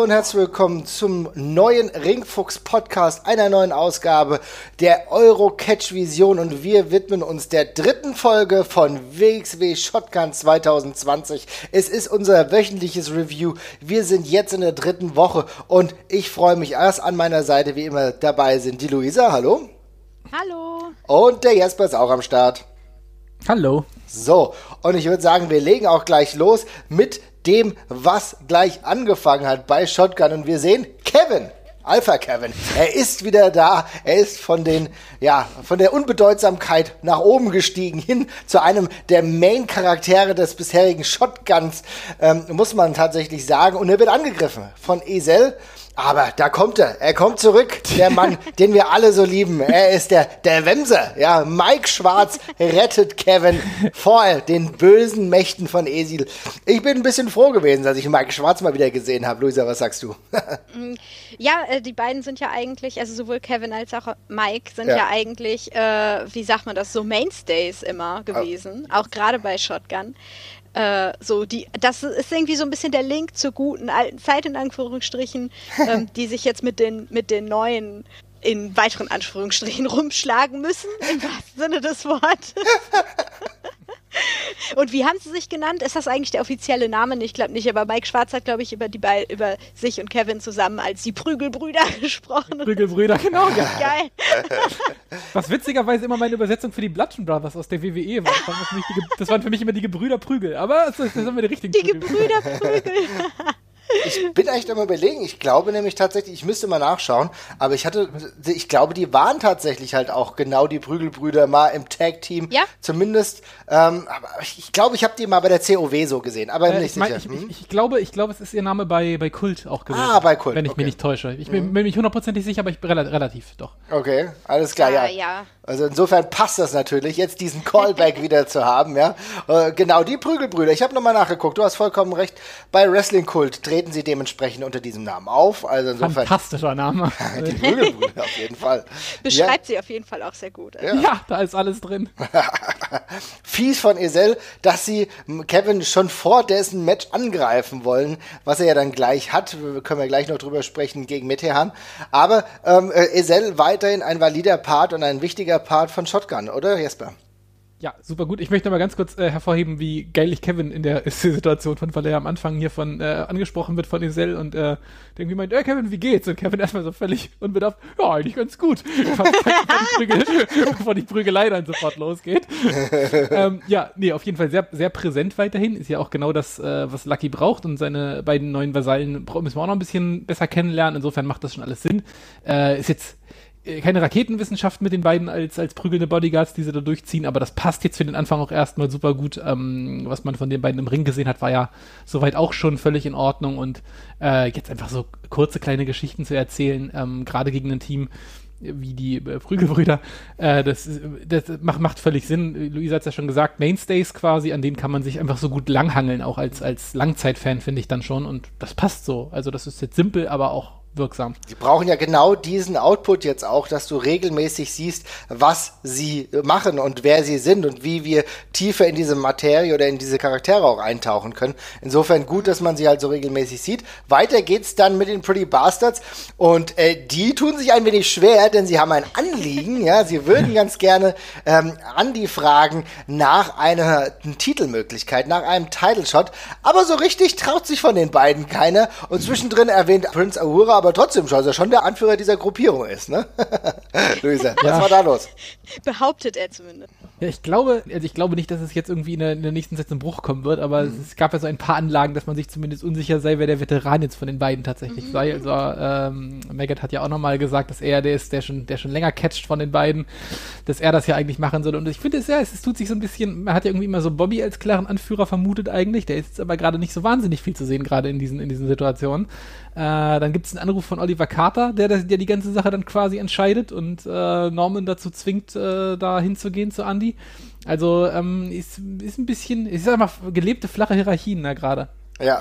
Hallo und herzlich willkommen zum neuen Ringfuchs Podcast, einer neuen Ausgabe der Euro Catch Vision und wir widmen uns der dritten Folge von WXW Shotgun 2020. Es ist unser wöchentliches Review. Wir sind jetzt in der dritten Woche und ich freue mich erst an meiner Seite, wie immer dabei sind die Luisa, hallo. Hallo. Und der Jesper ist auch am Start. Hallo. So, und ich würde sagen, wir legen auch gleich los mit dem, was gleich angefangen hat bei Shotgun. Und wir sehen Kevin. Alpha Kevin. Er ist wieder da. Er ist von den, ja, von der Unbedeutsamkeit nach oben gestiegen hin zu einem der Main-Charaktere des bisherigen Shotguns, ähm, muss man tatsächlich sagen. Und er wird angegriffen von Esel. Aber da kommt er. Er kommt zurück. Der Mann, den wir alle so lieben. Er ist der, der Wemser. Ja, Mike Schwarz rettet Kevin vor den bösen Mächten von Esil. Ich bin ein bisschen froh gewesen, dass ich Mike Schwarz mal wieder gesehen habe. Luisa, was sagst du? ja, äh, die beiden sind ja eigentlich, also sowohl Kevin als auch Mike sind ja, ja eigentlich, äh, wie sagt man das, so Mainstays immer gewesen. Oh. Auch gerade bei Shotgun. Äh, so die, das ist irgendwie so ein bisschen der Link zur guten alten Zeit in Anführungsstrichen, ähm, die sich jetzt mit den mit den neuen in weiteren Anführungsstrichen rumschlagen müssen, im wahrsten Sinne des Wortes. Und wie haben sie sich genannt? Ist das eigentlich der offizielle Name? Ich glaube nicht, aber Mike Schwarz hat, glaube ich, über, die über sich und Kevin zusammen als die Prügelbrüder gesprochen. Prügelbrüder, genau. Geil. Was witzigerweise immer meine Übersetzung für die Bludgeon Brothers aus der WWE war. Das waren, die, das waren für mich immer die Gebrüder Prügel. Aber das, das sind wir die richtigen Die Gebrüder Prügel. Ich bin eigentlich am überlegen. Ich glaube nämlich tatsächlich, ich müsste mal nachschauen, aber ich hatte, ich glaube, die waren tatsächlich halt auch genau die Prügelbrüder mal im Tag-Team. Ja. Zumindest, ähm, aber ich glaube, ich habe die mal bei der COW so gesehen, aber äh, nicht ich mein, sicher. Ich, hm? ich, ich, glaube, ich glaube, es ist ihr Name bei, bei Kult auch gewesen. Ah, bei Kult. Wenn ich okay. mich nicht täusche. Ich bin, mhm. bin mich hundertprozentig sicher, aber ich bin relativ doch. Okay, alles klar, ja. ja. ja. Also insofern passt das natürlich, jetzt diesen Callback wieder zu haben, ja. Äh, genau, die Prügelbrüder. Ich habe nochmal nachgeguckt, du hast vollkommen recht. Bei Wrestling Kult treten sie dementsprechend unter diesem Namen auf. Also insofern. Fantastischer Name. die Prügelbrüder auf jeden Fall. Beschreibt ja. sie auf jeden Fall auch sehr gut. Ja, ja da ist alles drin. Fies von Esel, dass sie Kevin schon vor dessen Match angreifen wollen, was er ja dann gleich hat. Können wir gleich noch drüber sprechen gegen Metehan. Aber ähm, äh, Esel weiterhin ein valider Part und ein wichtiger Part von Shotgun, oder Jesper? Ja, super gut. Ich möchte mal ganz kurz äh, hervorheben, wie geil ich Kevin in der Situation weil er am Anfang hier von äh, angesprochen wird von Isel und äh, irgendwie meint, äh, Kevin, wie geht's? Und Kevin erstmal so völlig unbedarft, ja, eigentlich ganz gut. Bevor die Prügelei dann sofort losgeht. ähm, ja, nee, auf jeden Fall sehr, sehr präsent weiterhin. Ist ja auch genau das, äh, was Lucky braucht und seine beiden neuen Vasallen müssen wir auch noch ein bisschen besser kennenlernen. Insofern macht das schon alles Sinn. Äh, ist jetzt keine Raketenwissenschaft mit den beiden als, als prügelnde Bodyguards, die sie da durchziehen, aber das passt jetzt für den Anfang auch erstmal super gut. Ähm, was man von den beiden im Ring gesehen hat, war ja soweit auch schon völlig in Ordnung und äh, jetzt einfach so kurze kleine Geschichten zu erzählen, ähm, gerade gegen ein Team wie die äh, Prügelbrüder, äh, das, das macht, macht völlig Sinn. Luisa hat es ja schon gesagt, Mainstays quasi, an denen kann man sich einfach so gut langhangeln, auch als, als Langzeitfan finde ich dann schon und das passt so. Also das ist jetzt simpel, aber auch wirksam. Die brauchen ja genau diesen Output jetzt auch, dass du regelmäßig siehst, was sie machen und wer sie sind und wie wir tiefer in diese Materie oder in diese Charaktere auch eintauchen können. Insofern gut, dass man sie halt so regelmäßig sieht. Weiter geht's dann mit den Pretty Bastards und äh, die tun sich ein wenig schwer, denn sie haben ein Anliegen. ja, sie würden ganz gerne ähm, Andy fragen nach einer Titelmöglichkeit, nach einem Title Shot, aber so richtig traut sich von den beiden keiner und zwischendrin erwähnt Prince Ahura aber trotzdem schon, dass er schon der Anführer dieser Gruppierung ist, ne? Luisa, was ja. war da los? Behauptet er zumindest. Ja, ich glaube, also ich glaube nicht, dass es jetzt irgendwie in der, in der nächsten Zeit zum Bruch kommen wird, aber mhm. es gab ja so ein paar Anlagen, dass man sich zumindest unsicher sei, wer der Veteran jetzt von den beiden tatsächlich mhm. sei. Also ähm, Megat hat ja auch nochmal gesagt, dass er der ist, der schon, der schon länger catcht von den beiden, dass er das ja eigentlich machen soll. Und ich finde es ja, es, es tut sich so ein bisschen, man hat ja irgendwie immer so Bobby als klaren Anführer vermutet eigentlich, der ist jetzt aber gerade nicht so wahnsinnig viel zu sehen, gerade in diesen, in diesen Situationen. Äh, dann gibt es einen Anruf von Oliver Carter, der, der die ganze Sache dann quasi entscheidet und äh, Norman dazu zwingt, äh, da hinzugehen zu Andy. Also ähm, ist, ist ein bisschen, ich sag mal, gelebte flache Hierarchien da gerade. Ja.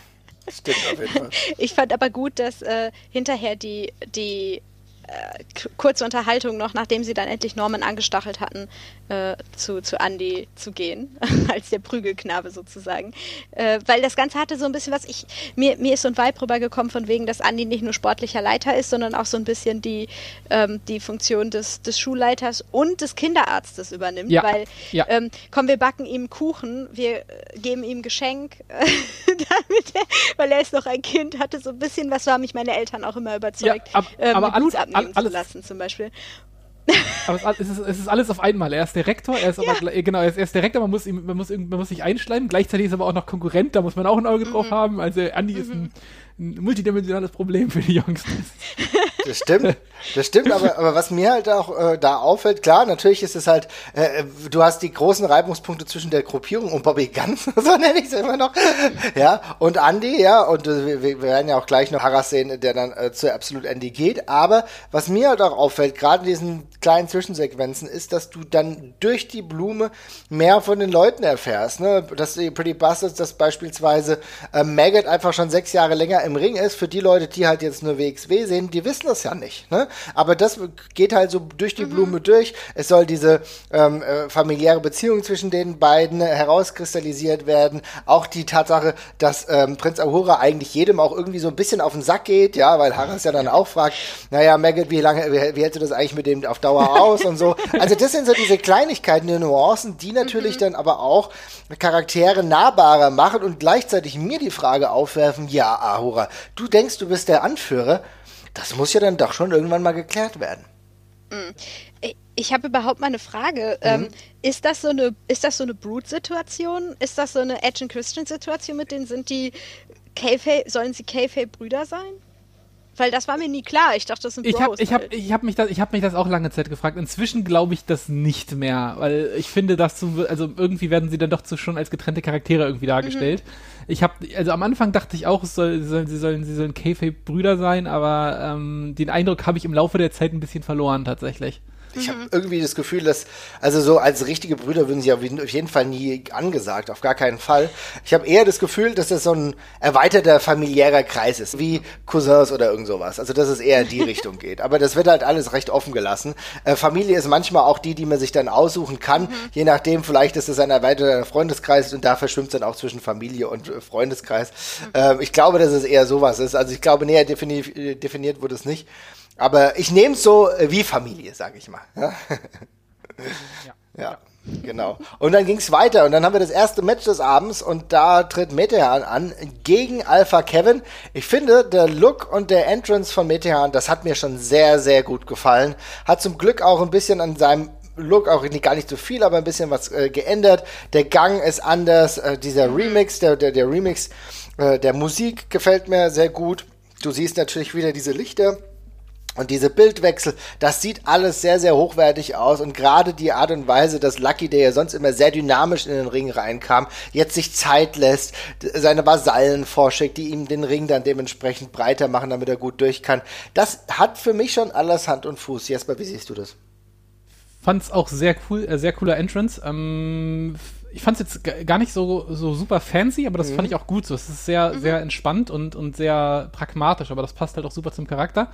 Stimmt auf jeden Fall. Ich fand aber gut, dass äh, hinterher die, die äh, kurze Unterhaltung noch, nachdem sie dann endlich Norman angestachelt hatten, äh, zu, zu Andy zu gehen, als der Prügelknabe sozusagen. Äh, weil das Ganze hatte so ein bisschen was, ich, mir, mir ist so ein Vibe rübergekommen von wegen, dass Andy nicht nur sportlicher Leiter ist, sondern auch so ein bisschen die, ähm, die Funktion des, des Schulleiters und des Kinderarztes übernimmt. Ja. Weil, ja. Ähm, komm, wir backen ihm Kuchen, wir äh, geben ihm Geschenk, damit er, weil er ist noch ein Kind, hatte so ein bisschen, was haben mich meine Eltern auch immer überzeugt, ja, ab, ähm, aber abnehmen alles, zu lassen zum Beispiel. Aber es ist, es ist, alles auf einmal. Er ist der Rektor, er ist ja. aber, genau, er ist, er ist Rektor, man muss, ihm, man, muss, man muss sich einschleimen. Gleichzeitig ist er aber auch noch Konkurrent, da muss man auch ein Auge mhm. drauf haben. Also Andy mhm. ist ein, ein, multidimensionales Problem für die Youngsters. Das stimmt, das stimmt, aber, aber was mir halt auch äh, da auffällt, klar, natürlich ist es halt, äh, du hast die großen Reibungspunkte zwischen der Gruppierung und Bobby Guns, so nenne ich es immer noch, ja, und Andy, ja, und äh, wir, werden ja auch gleich noch Harras sehen, der dann äh, zu Absolut Andy geht, aber was mir halt auch auffällt, gerade in diesen kleinen Zwischensequenzen, ist, dass du dann durch die Blume mehr von den Leuten erfährst, ne, dass die Pretty Bastards, dass beispielsweise äh, Maggot einfach schon sechs Jahre länger im Ring ist, für die Leute, die halt jetzt nur WXW sehen, die wissen das ja nicht. Ne? Aber das geht halt so durch die mhm. Blume durch. Es soll diese ähm, äh, familiäre Beziehung zwischen den beiden herauskristallisiert werden. Auch die Tatsache, dass ähm, Prinz Ahura eigentlich jedem auch irgendwie so ein bisschen auf den Sack geht, ja, weil Harris ja dann auch fragt, naja, Maggot, wie lange, wie, wie hältst du das eigentlich mit dem auf Dauer aus und so. Also das sind so diese Kleinigkeiten, die Nuancen, die natürlich mhm. dann aber auch Charaktere nahbarer machen und gleichzeitig mir die Frage aufwerfen, ja, Ahura, du denkst, du bist der Anführer, das muss ja dann doch schon irgendwann mal geklärt werden. Mm. Ich habe überhaupt mal eine Frage. Mhm. Ähm, ist das so eine, ist das so eine Brood-Situation? Ist das so eine Edge and Christian-Situation mit denen? Sind die Kayfabe, sollen sie Kayfabe-Brüder sein? Weil das war mir nie klar. Ich dachte, das sind Ich habe ich hab, ich hab mich, das, hab mich das auch lange Zeit gefragt. Inzwischen glaube ich das nicht mehr, weil ich finde, dass so, also irgendwie werden sie dann doch so schon als getrennte Charaktere irgendwie dargestellt. Mhm. Ich habe, also am Anfang dachte ich auch, soll, sie sollen, sie sollen, sie sollen K-Brüder sein, aber ähm, den Eindruck habe ich im Laufe der Zeit ein bisschen verloren tatsächlich. Ich habe mhm. irgendwie das Gefühl, dass, also so als richtige Brüder würden sie auf jeden Fall nie angesagt, auf gar keinen Fall. Ich habe eher das Gefühl, dass das so ein erweiterter familiärer Kreis ist, wie Cousins oder irgend sowas. Also dass es eher in die Richtung geht. Aber das wird halt alles recht offen gelassen. Äh, Familie ist manchmal auch die, die man sich dann aussuchen kann. Mhm. Je nachdem, vielleicht ist es ein erweiterter Freundeskreis und da verschwimmt es dann auch zwischen Familie und äh, Freundeskreis. Mhm. Äh, ich glaube, dass es eher sowas ist. Also ich glaube, näher defini definiert wurde es nicht. Aber ich nehme es so äh, wie Familie, sage ich mal. Ja. ja. ja. Genau. Und dann ging es weiter und dann haben wir das erste Match des Abends und da tritt Metehan an gegen Alpha Kevin. Ich finde, der Look und der Entrance von Metehan, das hat mir schon sehr, sehr gut gefallen. Hat zum Glück auch ein bisschen an seinem Look, auch nicht, gar nicht so viel, aber ein bisschen was äh, geändert. Der Gang ist anders, äh, dieser Remix, der, der, der Remix äh, der Musik gefällt mir sehr gut. Du siehst natürlich wieder diese Lichter und diese Bildwechsel, das sieht alles sehr, sehr hochwertig aus. Und gerade die Art und Weise, dass Lucky, der ja sonst immer sehr dynamisch in den Ring reinkam, jetzt sich Zeit lässt, seine Vasallen vorschickt, die ihm den Ring dann dementsprechend breiter machen, damit er gut durch kann. Das hat für mich schon alles Hand und Fuß. Jesper, wie siehst du das? Fand's auch sehr cool, äh, sehr cooler Entrance. Ähm, ich fand es jetzt gar nicht so, so super fancy, aber das mhm. fand ich auch gut so. Es ist sehr, mhm. sehr entspannt und, und sehr pragmatisch, aber das passt halt auch super zum Charakter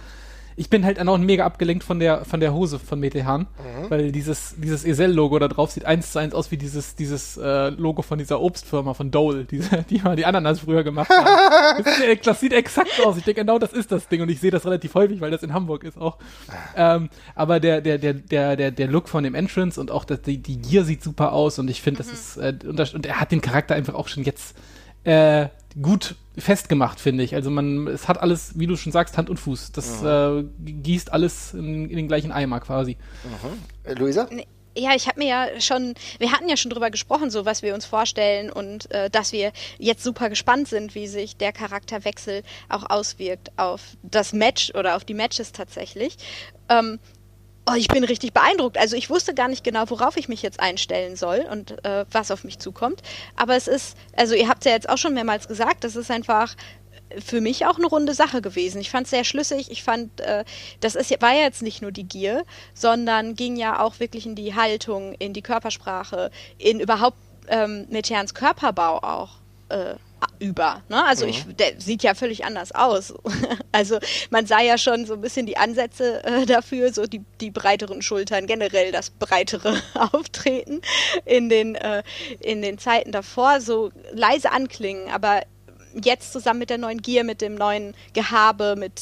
ich bin halt auch mega abgelenkt von der, von der Hose von Metehan, mhm. weil dieses, dieses Esel-Logo da drauf sieht eins zu eins aus wie dieses, dieses äh, Logo von dieser Obstfirma von Dole, die, die mal die Ananas früher gemacht haben. das, sieht, das, sieht, exakt aus. Ich denke, genau das ist das Ding und ich sehe das relativ häufig, weil das in Hamburg ist auch. Ähm, aber der, der, der, der, der, der Look von dem Entrance und auch das, die, die Gear sieht super aus und ich finde, mhm. das ist, äh, und, das, und er hat den Charakter einfach auch schon jetzt äh, gut festgemacht, finde ich. Also man, es hat alles, wie du schon sagst, Hand und Fuß. Das äh, gießt alles in, in, den gleichen Eimer quasi. Mhm. Äh, Luisa? Ja, ich habe mir ja schon, wir hatten ja schon drüber gesprochen, so was wir uns vorstellen und äh, dass wir jetzt super gespannt sind, wie sich der Charakterwechsel auch auswirkt auf das Match oder auf die Matches tatsächlich. Ähm, Oh, ich bin richtig beeindruckt. Also ich wusste gar nicht genau, worauf ich mich jetzt einstellen soll und äh, was auf mich zukommt. Aber es ist, also ihr habt es ja jetzt auch schon mehrmals gesagt, das ist einfach für mich auch eine runde Sache gewesen. Ich fand es sehr schlüssig. Ich fand, äh, das ist, war ja jetzt nicht nur die Gier, sondern ging ja auch wirklich in die Haltung, in die Körpersprache, in überhaupt ähm, Meteans Körperbau auch. Äh, über. Ne? Also mhm. ich, der sieht ja völlig anders aus. also man sah ja schon so ein bisschen die Ansätze äh, dafür, so die, die breiteren Schultern, generell das breitere Auftreten in den, äh, in den Zeiten davor, so leise anklingen, aber jetzt zusammen mit der neuen Gier, mit dem neuen Gehabe, mit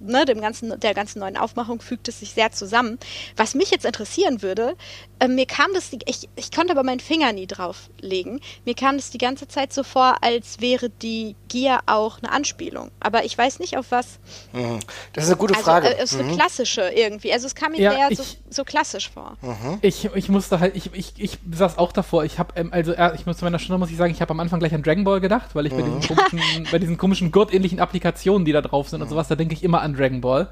ne, dem ganzen, der ganzen neuen Aufmachung fügt es sich sehr zusammen. Was mich jetzt interessieren würde, äh, mir kam das, ich, ich konnte aber meinen Finger nie drauflegen, mir kam das die ganze Zeit so vor, als wäre die Gier auch eine Anspielung. Aber ich weiß nicht, auf was. Mhm. Das ist eine gute also, Frage. Äh, es ist eine mhm. klassische irgendwie. Also es kam mir ja, ich, so, so, klassisch vor. Mhm. Ich, ich musste halt, ich, ich, ich saß auch davor, ich habe, ähm, also äh, ich muss zu meiner Stunde muss ich sagen, ich habe am Anfang gleich an Dragon Ball gedacht, weil ich bei diesen mhm. komischen, bei diesen komischen Gott-ähnlichen Applikationen, die da drauf sind und mhm. sowas, da denke ich immer an Dragon Ball.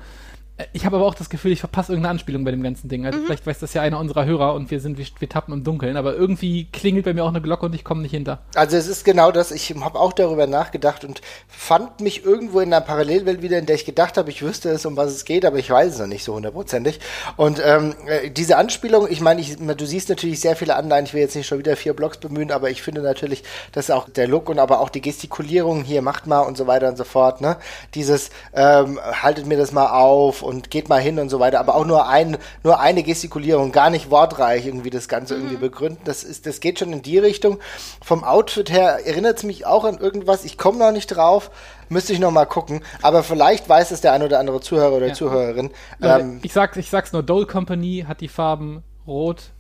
Ich habe aber auch das Gefühl, ich verpasse irgendeine Anspielung bei dem ganzen Ding. Also mhm. Vielleicht weiß das ja einer unserer Hörer und wir sind, wir, wir, tappen im Dunkeln, aber irgendwie klingelt bei mir auch eine Glocke und ich komme nicht hinter. Also es ist genau das, ich habe auch darüber nachgedacht und fand mich irgendwo in einer Parallelwelt wieder, in der ich gedacht habe, ich wüsste es, um was es geht, aber ich weiß es noch nicht so hundertprozentig. Und ähm, äh, diese Anspielung, ich meine, du siehst natürlich sehr viele Anleihen, ich will jetzt nicht schon wieder vier Blocks bemühen, aber ich finde natürlich, dass auch der Look und aber auch die Gestikulierung hier macht mal und so weiter und so fort, ne? Dieses, ähm, haltet mir das mal auf und geht mal hin und so weiter, aber auch nur ein, nur eine Gestikulierung, gar nicht wortreich irgendwie das Ganze mhm. irgendwie begründen. Das ist, das geht schon in die Richtung. Vom Outfit her erinnert es mich auch an irgendwas. Ich komme noch nicht drauf. Müsste ich noch mal gucken. Aber vielleicht weiß es der ein oder andere Zuhörer oder ja. Zuhörerin. Ähm, ich, sag, ich sag's nur, Dole Company hat die Farben Rot,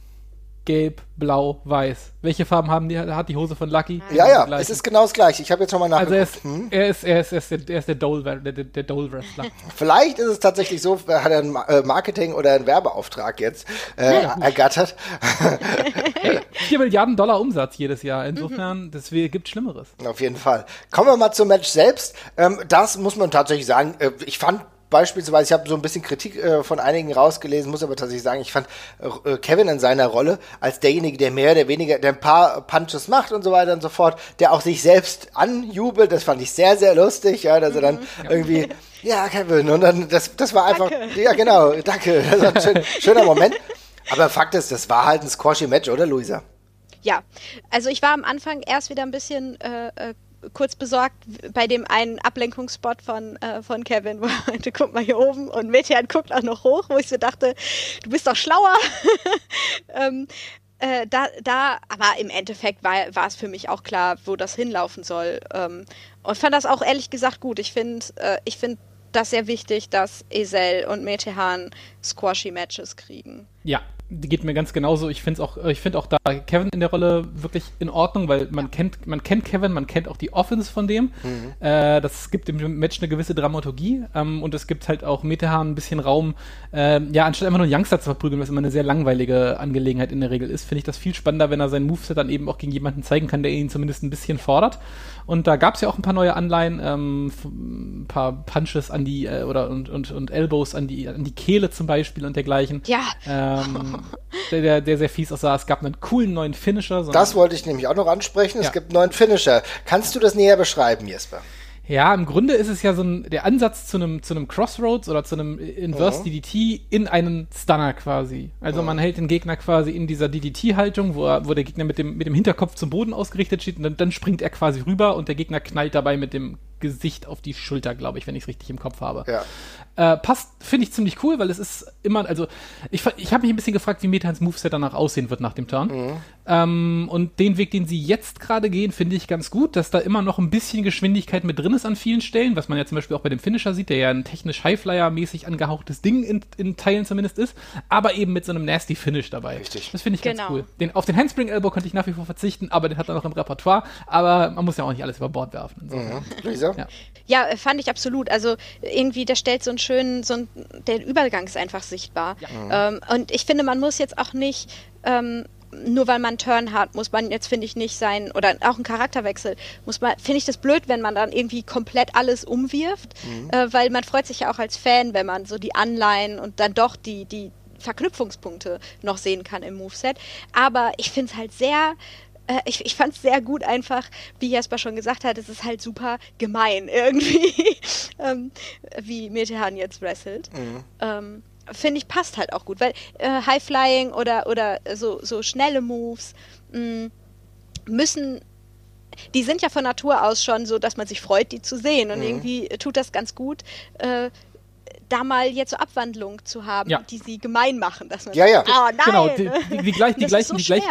Gelb, Blau, Weiß. Welche Farben haben die, hat die Hose von Lucky? Ja, ja, es ist genau das gleiche. Ich habe jetzt nochmal nachgeguckt. Also er ist, hm? er ist, er ist, er ist, der, er ist der Dole, der, der Dole Wrestler. Vielleicht ist es tatsächlich so, hat er ein äh, Marketing oder einen Werbeauftrag jetzt äh, ja, ergattert. 4 Milliarden Dollar Umsatz jedes Jahr. Insofern, mhm. das gibt Schlimmeres. Auf jeden Fall. Kommen wir mal zum Match selbst. Ähm, das muss man tatsächlich sagen. Äh, ich fand beispielsweise, ich habe so ein bisschen Kritik äh, von einigen rausgelesen, muss aber tatsächlich sagen, ich fand äh, Kevin in seiner Rolle als derjenige, der mehr oder weniger, der ein paar Punches macht und so weiter und so fort, der auch sich selbst anjubelt, das fand ich sehr, sehr lustig, ja, dass er dann mhm. irgendwie, ja, Kevin, und dann, das, das war einfach, danke. ja, genau, danke, das war ein schön, schöner Moment. Aber Fakt ist, das war halt ein squashy Match, oder, Luisa? Ja, also ich war am Anfang erst wieder ein bisschen äh, äh kurz besorgt bei dem einen Ablenkungsspot von, äh, von Kevin, wo er meinte, guck mal hier oben und Metian guckt auch noch hoch, wo ich so dachte, du bist doch schlauer. ähm, äh, da, da, aber im Endeffekt war, es für mich auch klar, wo das hinlaufen soll. Ähm, und fand das auch ehrlich gesagt gut. Ich finde, äh, ich finde das sehr wichtig, dass Esel und Metehan squashy Matches kriegen. Ja, geht mir ganz genauso. Ich finde auch, ich finde auch da Kevin in der Rolle wirklich in Ordnung, weil man kennt, man kennt Kevin, man kennt auch die Offense von dem. Mhm. Äh, das gibt dem Match eine gewisse Dramaturgie ähm, und es gibt halt auch Metehan ein bisschen Raum. Äh, ja, anstatt einfach nur einen Youngster zu verprügeln, was immer eine sehr langweilige Angelegenheit in der Regel ist, finde ich das viel spannender, wenn er sein Moveset dann eben auch gegen jemanden zeigen kann, der ihn zumindest ein bisschen fordert. Und da gab es ja auch ein paar neue Anleihen, ähm, ein paar Punches an die äh, oder und, und, und Elbows an die an die Kehle zum Beispiel und dergleichen. Ja. Ähm, der, der, der sehr fies aussah. Es gab einen coolen neuen Finisher. So das wollte ich nämlich auch noch ansprechen. Es ja. gibt einen neuen Finisher. Kannst du das näher beschreiben, Jesper? Ja, im Grunde ist es ja so ein, der Ansatz zu einem, zu einem Crossroads oder zu einem Inverse mhm. DDT in einen Stunner quasi. Also mhm. man hält den Gegner quasi in dieser DDT-Haltung, wo, wo der Gegner mit dem, mit dem Hinterkopf zum Boden ausgerichtet steht und dann, dann springt er quasi rüber und der Gegner knallt dabei mit dem Gesicht auf die Schulter, glaube ich, wenn ich es richtig im Kopf habe. Ja. Äh, passt, finde ich ziemlich cool, weil es ist immer, also ich, ich habe mich ein bisschen gefragt, wie Metans Moveset danach aussehen wird nach dem Turn. Mhm. Ähm, und den Weg, den sie jetzt gerade gehen, finde ich ganz gut, dass da immer noch ein bisschen Geschwindigkeit mit drin ist an vielen Stellen, was man ja zum Beispiel auch bei dem Finisher sieht, der ja ein technisch Highflyer-mäßig angehauchtes Ding in, in, Teilen zumindest ist, aber eben mit so einem nasty Finish dabei. Richtig. Das finde ich genau. ganz cool. Den, auf den Handspring Elbow könnte ich nach wie vor verzichten, aber den hat er noch im Repertoire, aber man muss ja auch nicht alles über Bord werfen. So. Mhm. Ja. ja, fand ich absolut. Also irgendwie, der stellt so einen schönen, so ein, der Übergang ist einfach sichtbar. Ja. Ähm, und ich finde, man muss jetzt auch nicht ähm, nur weil man einen Turn hat, muss man jetzt, finde ich, nicht sein, oder auch einen Charakterwechsel, muss man, finde ich das blöd, wenn man dann irgendwie komplett alles umwirft, mhm. äh, weil man freut sich ja auch als Fan, wenn man so die Anleihen und dann doch die, die Verknüpfungspunkte noch sehen kann im Moveset. Aber ich finde es halt sehr äh, ich, ich fand es sehr gut einfach, wie Jasper schon gesagt hat, es ist halt super gemein irgendwie, ähm, wie Metehan jetzt wrestelt. Mhm. Ähm, Finde ich passt halt auch gut, weil äh, High Flying oder, oder so, so schnelle Moves mh, mm, müssen die sind ja von Natur aus schon so, dass man sich freut, die zu sehen. Und mhm. irgendwie tut das ganz gut, äh, da mal jetzt so Abwandlungen zu haben, ja. die sie gemein machen. Dass man ja, ja. oh, nein. Genau, die, die, die gleichen, die gleichen, so die gleichen,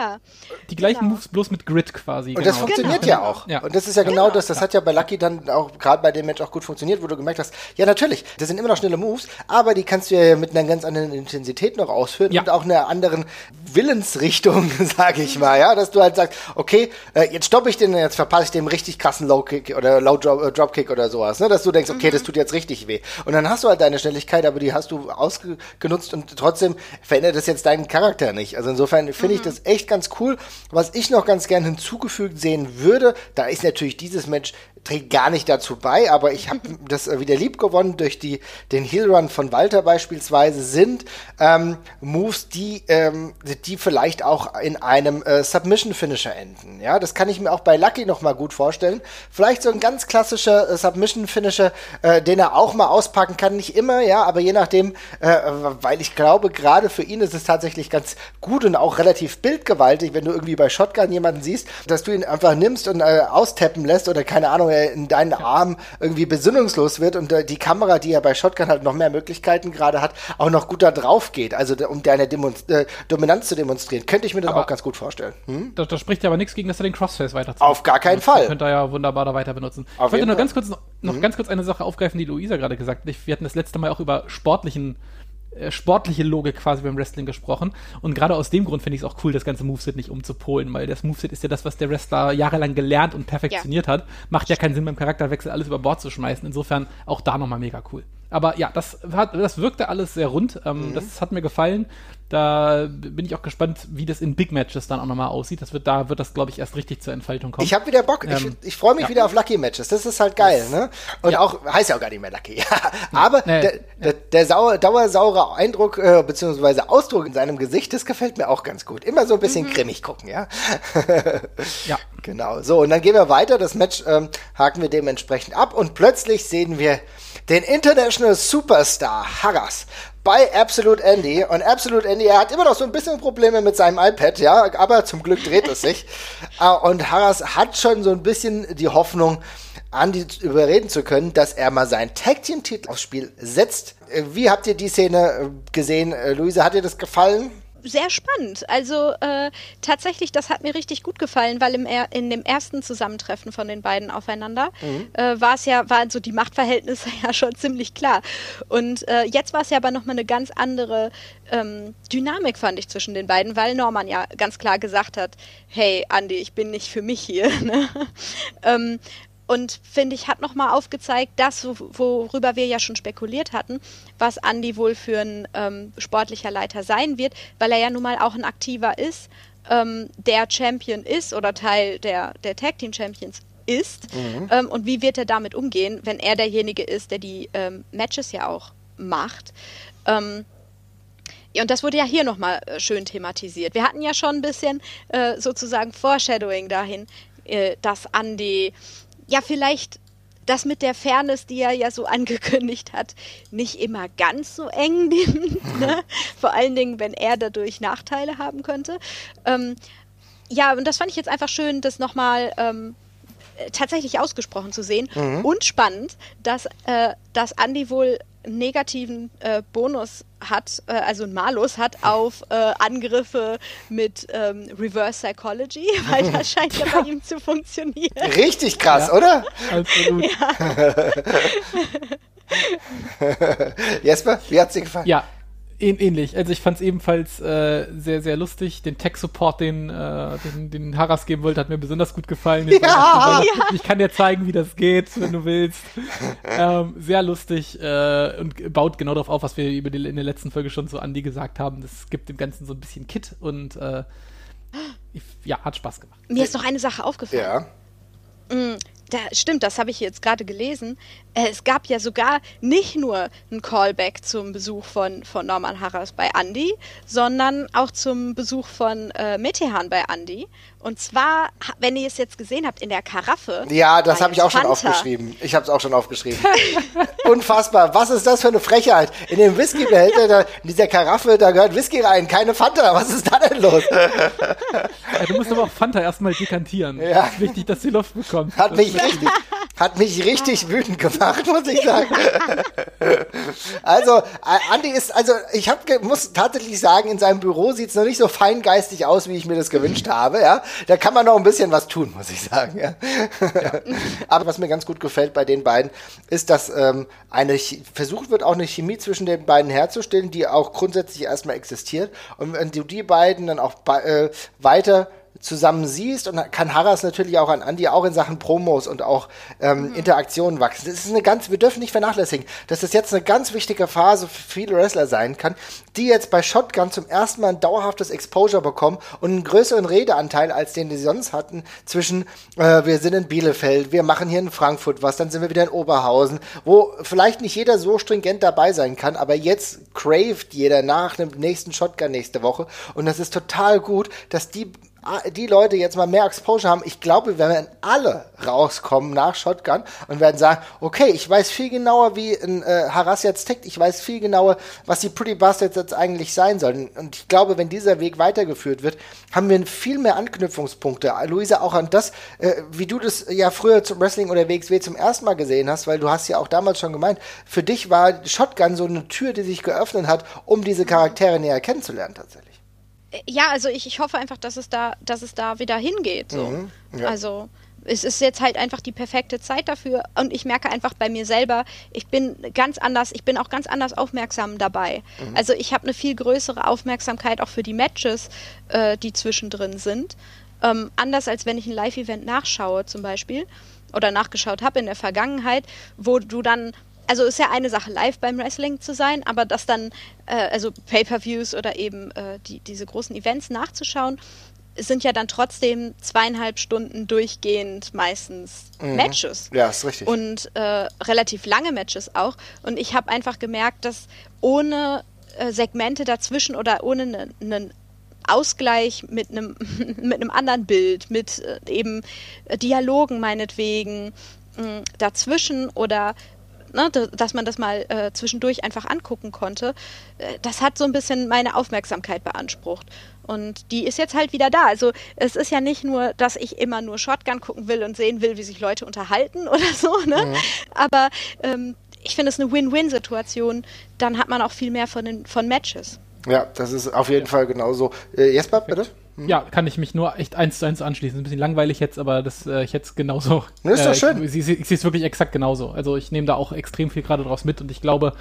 die gleichen genau. Moves bloß mit Grid quasi. Und genau. das funktioniert genau. ja auch. Ja. Und das ist ja genau, genau. das, das hat ja bei Lucky dann auch gerade bei dem Match auch gut funktioniert, wo du gemerkt hast, ja natürlich, das sind immer noch schnelle Moves, aber die kannst du ja mit einer ganz anderen Intensität noch ausführen ja. und auch einer anderen Willensrichtung, sage ich mal, ja, dass du halt sagst, okay, äh, jetzt stoppe ich den, jetzt verpasse ich dem richtig krassen Low Kick oder Low Drop, äh, Dropkick oder sowas, ne, dass du denkst, okay, mhm. das tut jetzt richtig weh. Und dann hast du halt deine Schnelligkeit, aber die hast du ausgenutzt und trotzdem verändert das jetzt deinen Charakter nicht. Also insofern finde mhm. ich das echt ganz cool. Was ich noch ganz gern hinzugefügt sehen würde, da ist natürlich dieses Match trägt gar nicht dazu bei, aber ich habe das äh, wieder lieb gewonnen durch die, den Heelrun von Walter beispielsweise, sind ähm, Moves, die, ähm, die vielleicht auch in einem äh, Submission-Finisher enden. Ja, das kann ich mir auch bei Lucky noch mal gut vorstellen. Vielleicht so ein ganz klassischer äh, Submission-Finisher, äh, den er auch mal auspacken kann. Nicht immer, ja, aber je nachdem, äh, weil ich glaube, gerade für ihn ist es tatsächlich ganz gut und auch relativ bildgewaltig, wenn du irgendwie bei Shotgun jemanden siehst, dass du ihn einfach nimmst und äh, austappen lässt oder keine Ahnung, in deinen ja. Arm irgendwie besinnungslos wird und äh, die Kamera, die ja bei Shotgun halt noch mehr Möglichkeiten gerade hat, auch noch gut da drauf geht. Also um deine Demonst äh, Dominanz zu demonstrieren, könnte ich mir das aber auch ganz gut vorstellen. Hm? Da, da, spricht ja aber nichts gegen, dass er den Crossface weiterzieht. Auf gar keinen Fall. Könnte er ja wunderbar da weiter benutzen. Auf ich wollte nur ganz kurz noch, mhm. ganz kurz eine Sache aufgreifen, die Luisa gerade gesagt hat. Wir hatten das letzte Mal auch über sportlichen äh, sportliche Logik quasi beim Wrestling gesprochen. Und gerade aus dem Grund finde ich es auch cool, das ganze Moveset nicht umzupolen, weil das Moveset ist ja das, was der Wrestler jahrelang gelernt und perfektioniert ja. hat. Macht ja keinen Sinn beim Charakterwechsel alles über Bord zu schmeißen. Insofern auch da nochmal mega cool. Aber ja, das, hat, das wirkte alles sehr rund. Ähm, mhm. Das hat mir gefallen. Da bin ich auch gespannt, wie das in Big Matches dann auch nochmal aussieht. Das wird, da wird das, glaube ich, erst richtig zur Entfaltung kommen. Ich habe wieder Bock. Ähm, ich, ich freue mich ja. wieder auf Lucky Matches. Das ist halt geil, ne? Und ja. auch, heißt ja auch gar nicht mehr Lucky. Aber nee, der, der, der sauer, dauersaure Eindruck, äh, beziehungsweise Ausdruck in seinem Gesicht, das gefällt mir auch ganz gut. Immer so ein bisschen mhm. grimmig gucken, ja? ja. Genau. So, und dann gehen wir weiter. Das Match ähm, haken wir dementsprechend ab und plötzlich sehen wir den International Superstar Harras bei Absolute Andy. Und Absolute Andy, er hat immer noch so ein bisschen Probleme mit seinem iPad, ja, aber zum Glück dreht es sich. Ah, und Harras hat schon so ein bisschen die Hoffnung, Andy überreden zu können, dass er mal seinen Tag Team Titel aufs Spiel setzt. Äh, wie habt ihr die Szene äh, gesehen? Äh, Luise, hat dir das gefallen? Sehr spannend. Also äh, tatsächlich, das hat mir richtig gut gefallen, weil im er in dem ersten Zusammentreffen von den beiden aufeinander mhm. äh, war es ja, waren so die Machtverhältnisse ja schon ziemlich klar. Und äh, jetzt war es ja aber nochmal eine ganz andere ähm, Dynamik, fand ich, zwischen den beiden, weil Norman ja ganz klar gesagt hat, hey Andy, ich bin nicht für mich hier. Ne? ähm, und finde ich, hat nochmal aufgezeigt, das, worüber wir ja schon spekuliert hatten, was Andy wohl für ein ähm, sportlicher Leiter sein wird, weil er ja nun mal auch ein aktiver ist, ähm, der Champion ist oder Teil der, der Tag Team Champions ist. Mhm. Ähm, und wie wird er damit umgehen, wenn er derjenige ist, der die ähm, Matches ja auch macht? Ähm, ja, und das wurde ja hier nochmal äh, schön thematisiert. Wir hatten ja schon ein bisschen äh, sozusagen Foreshadowing dahin, äh, dass Andy ja vielleicht das mit der Fairness, die er ja so angekündigt hat, nicht immer ganz so eng nimmt. Ne? Vor allen Dingen, wenn er dadurch Nachteile haben könnte. Ähm, ja, und das fand ich jetzt einfach schön, das nochmal ähm, tatsächlich ausgesprochen zu sehen. Mhm. Und spannend, dass, äh, dass Andy wohl negativen äh, Bonus hat, äh, also ein Malus hat auf äh, Angriffe mit ähm, Reverse Psychology, weil das scheint ja bei ihm zu funktionieren. Richtig krass, ja. oder? Absolut. Jesper, wie hat's dir gefallen? Ja, ähnlich. Also ich fand es ebenfalls äh, sehr, sehr lustig. Den Tech-Support, den, äh, den, den Harras geben wollte, hat mir besonders gut gefallen. Ja, ja. Ich kann dir zeigen, wie das geht, wenn du willst. ähm, sehr lustig äh, und baut genau darauf auf, was wir über die, in der letzten Folge schon so Andi gesagt haben. Das gibt dem Ganzen so ein bisschen Kit und äh, ich, ja, hat Spaß gemacht. Mir ist noch eine Sache aufgefallen. Ja. Da, stimmt, das habe ich jetzt gerade gelesen. Äh, es gab ja sogar nicht nur ein Callback zum Besuch von, von Norman Harras bei Andy, sondern auch zum Besuch von äh, Metehan bei Andy. Und zwar, wenn ihr es jetzt gesehen habt, in der Karaffe. Ja, das habe ich auch Fanta. schon aufgeschrieben. Ich habe es auch schon aufgeschrieben. Unfassbar. Was ist das für eine Frechheit? In dem Whiskybehälter, da, in dieser Karaffe, da gehört Whisky rein, keine Fanta. Was ist da denn los? Ja, du musst aber auch Fanta erstmal dekantieren. Ja. Es ist wichtig, dass sie Luft bekommt. Hat mich richtig, hat mich richtig wütend gemacht, muss ich sagen. also, Andi ist, also ich hab, muss tatsächlich sagen, in seinem Büro sieht es noch nicht so feingeistig aus, wie ich mir das gewünscht habe. Ja, da kann man noch ein bisschen was tun, muss ich sagen. Ja. ja. Aber was mir ganz gut gefällt bei den beiden, ist, dass ähm, eine versucht wird, auch eine Chemie zwischen den beiden herzustellen, die auch grundsätzlich erstmal existiert. Und wenn du die beiden dann auch äh, weiter zusammen siehst und kann Harras natürlich auch an Andy auch in Sachen Promos und auch ähm, mhm. Interaktionen wachsen. Das ist eine ganz, wir dürfen nicht vernachlässigen, dass das jetzt eine ganz wichtige Phase für viele Wrestler sein kann, die jetzt bei Shotgun zum ersten Mal ein dauerhaftes Exposure bekommen und einen größeren Redeanteil als den, die sie sonst hatten, zwischen äh, wir sind in Bielefeld, wir machen hier in Frankfurt was, dann sind wir wieder in Oberhausen, wo vielleicht nicht jeder so stringent dabei sein kann, aber jetzt craved jeder nach dem nächsten Shotgun nächste Woche und das ist total gut, dass die die Leute jetzt mal mehr Exposure haben, ich glaube, wir werden alle rauskommen nach Shotgun und werden sagen, okay, ich weiß viel genauer, wie ein äh, Haras jetzt tickt, ich weiß viel genauer, was die Pretty Bastards jetzt eigentlich sein sollen. Und ich glaube, wenn dieser Weg weitergeführt wird, haben wir viel mehr Anknüpfungspunkte. Luisa, auch an das, äh, wie du das ja früher zum Wrestling oder WXW zum ersten Mal gesehen hast, weil du hast ja auch damals schon gemeint, für dich war Shotgun so eine Tür, die sich geöffnet hat, um diese Charaktere näher kennenzulernen tatsächlich ja, also ich, ich hoffe einfach, dass es da, dass es da wieder hingeht. So. Mhm, ja. Also es ist jetzt halt einfach die perfekte Zeit dafür und ich merke einfach bei mir selber, ich bin ganz anders, ich bin auch ganz anders aufmerksam dabei. Mhm. Also ich habe eine viel größere Aufmerksamkeit auch für die Matches, äh, die zwischendrin sind. Ähm, anders als wenn ich ein Live-Event nachschaue zum Beispiel oder nachgeschaut habe in der Vergangenheit, wo du dann also ist ja eine Sache, live beim Wrestling zu sein, aber das dann, äh, also Pay-per-Views oder eben äh, die, diese großen Events nachzuschauen, sind ja dann trotzdem zweieinhalb Stunden durchgehend meistens mhm. Matches. Ja, ist richtig. Und äh, relativ lange Matches auch. Und ich habe einfach gemerkt, dass ohne äh, Segmente dazwischen oder ohne einen ne, Ausgleich mit einem mit einem anderen Bild, mit äh, eben Dialogen meinetwegen mh, dazwischen oder ne, dass man das mal äh, zwischendurch einfach angucken konnte, äh, das hat so ein bisschen meine Aufmerksamkeit beansprucht. Und die ist jetzt halt wieder da. Also es ist ja nicht nur, dass ich immer nur Shotgun gucken will und sehen will, wie sich Leute unterhalten oder so, ne? Mhm. Aber ähm, ich finde es eine Win-Win-Situation. Dann hat man auch viel mehr von, den, von Matches. Ja, das ist auf jeden Fall genauso. Äh, Jesper, bitte? Hm. Ja, kann ich mich nur echt eins zu eins anschließen. Ein bisschen langweilig jetzt, aber das, äh, ich hätte es genauso. Das ist doch äh, schön. Ich, ich, ich sehe es wirklich exakt genauso. Also ich nehme da auch extrem viel gerade draus mit und ich glaube,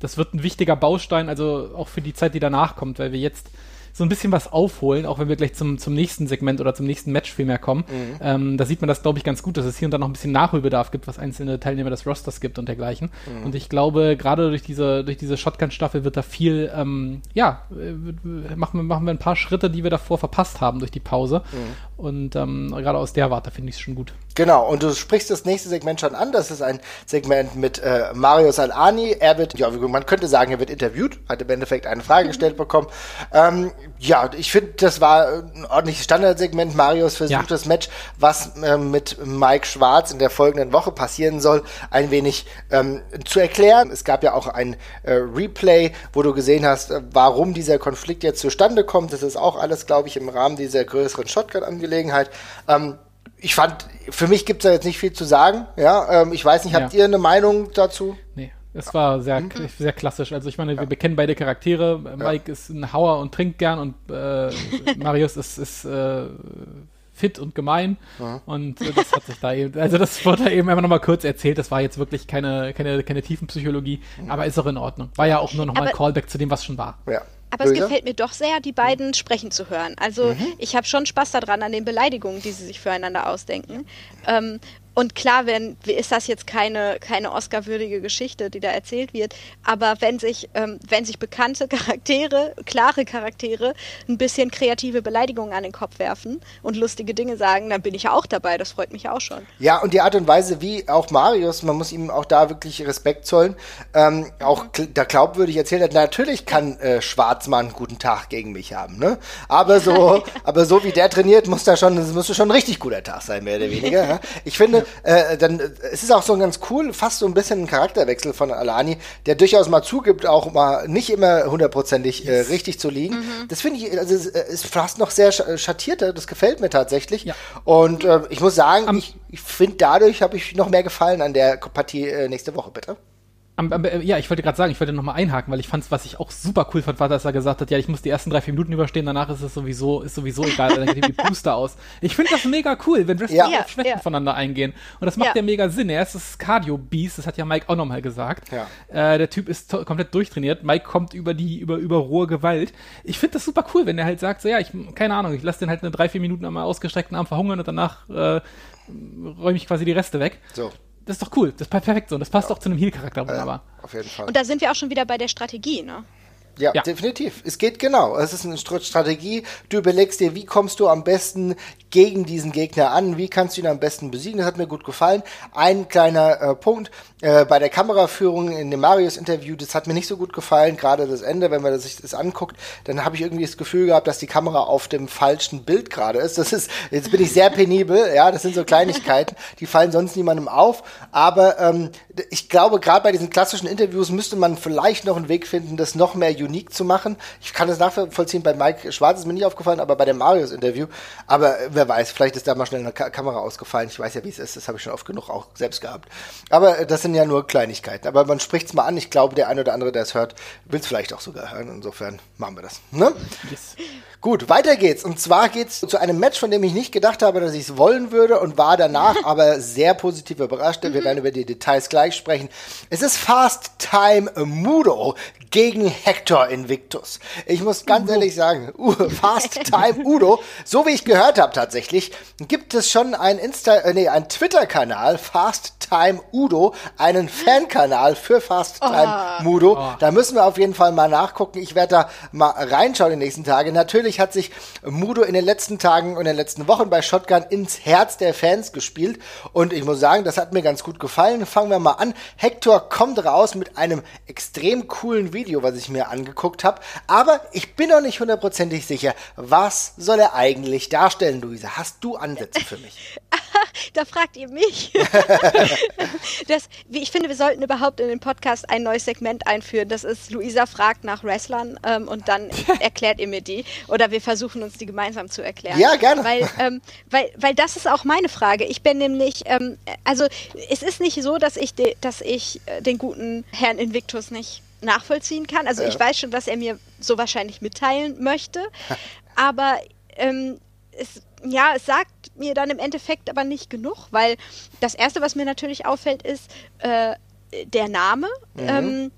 das wird ein wichtiger Baustein, also auch für die Zeit, die danach kommt, weil wir jetzt so ein bisschen was aufholen, auch wenn wir gleich zum, zum nächsten Segment oder zum nächsten Match viel mehr kommen. Mhm. Ähm, da sieht man das, glaube ich, ganz gut, dass es hier und da noch ein bisschen Nachholbedarf gibt, was einzelne Teilnehmer des Rosters gibt und dergleichen. Mhm. Und ich glaube, gerade durch diese, durch diese Shotgun-Staffel wird da viel, ähm, ja, äh, machen, wir, machen wir ein paar Schritte, die wir davor verpasst haben durch die Pause. Mhm. Und ähm, gerade aus der Warte finde ich es schon gut. Genau, und du sprichst das nächste Segment schon an. Das ist ein Segment mit äh, Mario Salani. Er wird, ja, man könnte sagen, er wird interviewt, hat im Endeffekt eine Frage gestellt bekommen. Ähm, ja, ich finde, das war ein ordentliches Standardsegment. Marius versucht ja. das Match, was ähm, mit Mike Schwarz in der folgenden Woche passieren soll, ein wenig ähm, zu erklären. Es gab ja auch ein äh, Replay, wo du gesehen hast, äh, warum dieser Konflikt jetzt zustande kommt. Das ist auch alles, glaube ich, im Rahmen dieser größeren Shotgun-Angelegenheit. Ähm, ich fand, für mich gibt es da jetzt nicht viel zu sagen. Ja, ähm, ich weiß nicht, habt ja. ihr eine Meinung dazu? Nee. Es war sehr, mhm. sehr klassisch. Also ich meine, ja. wir bekennen beide Charaktere. Mike ja. ist ein Hauer und trinkt gern und äh, Marius ist, ist äh, fit und gemein. Ja. Und äh, das hat sich da eben, also das wurde da eben einfach nochmal kurz erzählt. Das war jetzt wirklich keine, keine, keine Tiefenpsychologie, aber ist auch in Ordnung. War ja auch nur nochmal ein Callback zu dem, was schon war. Ja. Aber Böse? es gefällt mir doch sehr, die beiden sprechen zu hören. Also mhm. ich habe schon Spaß daran, an den Beleidigungen, die sie sich füreinander ausdenken. Ähm, Und klar, wenn, ist das jetzt keine, keine Oscar-würdige Geschichte, die da erzählt wird, aber wenn sich, ähm, wenn sich bekannte Charaktere, klare Charaktere, ein bisschen kreative Beleidigungen an den Kopf werfen und lustige Dinge sagen, dann bin ich ja auch dabei. Das freut mich auch schon. Ja, und die Art und Weise, wie auch Marius, man muss ihm auch da wirklich Respekt zollen, ähm, auch mhm. da glaubwürdig erzählt hat, natürlich kann äh, Schwarzmann einen guten Tag gegen mich haben, ne? Aber so, aber so wie der trainiert, muss da schon, das müsste schon ein richtig guter Tag sein, mehr oder weniger. Ja? Ich finde, äh, dann, es ist auch so ganz cool, fast so ein bisschen ein Charakterwechsel von Alani, der durchaus mal zugibt, auch mal nicht immer hundertprozentig äh, richtig zu liegen. Mhm. Das finde ich, also ist fast noch sehr schattierter, das gefällt mir tatsächlich. Ja. Und äh, ich muss sagen, Am ich, ich finde, dadurch habe ich noch mehr gefallen an der Partie äh, nächste Woche, bitte. Äh, ja, ich wollte gerade sagen, ich wollte nochmal einhaken, weil ich fand, was ich auch super cool fand, war, dass er gesagt hat, ja, ich muss die ersten drei, vier Minuten überstehen, danach ist es sowieso, ist sowieso egal, dann geht die Booster aus. Ich finde das mega cool, wenn Wrestler ja. auf Schwächen ja. voneinander eingehen. Und das macht ja, ja mega Sinn. Er ist das Cardio-Beast, das hat ja Mike auch nochmal gesagt. Ja. Äh, der Typ ist komplett durchtrainiert. Mike kommt über die, über, über rohe Gewalt. Ich finde das super cool, wenn er halt sagt, so, ja, ich, keine Ahnung, ich lasse den halt eine drei, vier Minuten einmal ausgestreckten Arm verhungern und danach äh, räume ich quasi die Reste weg. So das ist doch cool. Das passt perfekt so. Und das passt ja. auch zu einem Heal-Charakter wunderbar. Ja, auf jeden Fall. Und da sind wir auch schon wieder bei der Strategie, ne? Ja, ja, definitiv. Es geht genau. Es ist eine Strategie. Du überlegst dir, wie kommst du am besten gegen diesen Gegner an? Wie kannst du ihn am besten besiegen? Das hat mir gut gefallen. Ein kleiner äh, Punkt äh, bei der Kameraführung in dem Marius-Interview, das hat mir nicht so gut gefallen. Gerade das Ende, wenn man sich das anguckt, dann habe ich irgendwie das Gefühl gehabt, dass die Kamera auf dem falschen Bild gerade ist. Das ist, jetzt bin ich sehr penibel. Ja, das sind so Kleinigkeiten, die fallen sonst niemandem auf. Aber ähm, ich glaube, gerade bei diesen klassischen Interviews müsste man vielleicht noch einen Weg finden, das noch mehr unique zu machen. Ich kann das nachvollziehen, bei Mike Schwarz ist mir nicht aufgefallen, aber bei dem Marius-Interview. Aber wer weiß, vielleicht ist da mal schnell eine Ka Kamera ausgefallen. Ich weiß ja, wie es ist. Das habe ich schon oft genug auch selbst gehabt. Aber das sind ja nur Kleinigkeiten. Aber man spricht es mal an. Ich glaube, der eine oder andere, der es hört, will es vielleicht auch sogar hören. Insofern machen wir das. Ne? Yes. Gut, weiter geht's. Und zwar geht's zu einem Match, von dem ich nicht gedacht habe, dass ich es wollen würde und war danach aber sehr positiv überrascht. Wir werden über die Details gleich sprechen. Es ist Fast Time Mudo gegen Hector Invictus. Ich muss ganz Udo. ehrlich sagen, Fast Time Udo, so wie ich gehört habe tatsächlich, gibt es schon ein Insta, äh, nee, ein Twitter-Kanal, Fast Time Udo, einen Fankanal für Fast Time oh. Mudo. Oh. Da müssen wir auf jeden Fall mal nachgucken. Ich werde da mal reinschauen die nächsten Tage. Natürlich hat sich Mudo in den letzten Tagen und in den letzten Wochen bei Shotgun ins Herz der Fans gespielt und ich muss sagen, das hat mir ganz gut gefallen. Fangen wir mal an. Hector kommt raus mit einem extrem coolen Video, was ich mir angeguckt habe. Aber ich bin noch nicht hundertprozentig sicher, was soll er eigentlich darstellen, Luisa? Hast du Ansätze für mich? da fragt ihr mich. das, ich finde, wir sollten überhaupt in den Podcast ein neues Segment einführen. Das ist Luisa fragt nach Wrestlern ähm, und dann erklärt ihr mir die. Oder wir versuchen uns die gemeinsam zu erklären. Ja, gerne. Weil, ähm, weil, weil das ist auch meine Frage. Ich bin nämlich, ähm, also es ist nicht so, dass ich, de, dass ich äh, den guten Herrn Invictus nicht nachvollziehen kann. Also ja. ich weiß schon, was er mir so wahrscheinlich mitteilen möchte, aber ähm, es, ja, es sagt mir dann im Endeffekt aber nicht genug, weil das Erste, was mir natürlich auffällt, ist äh, der Name. Mhm. Ähm,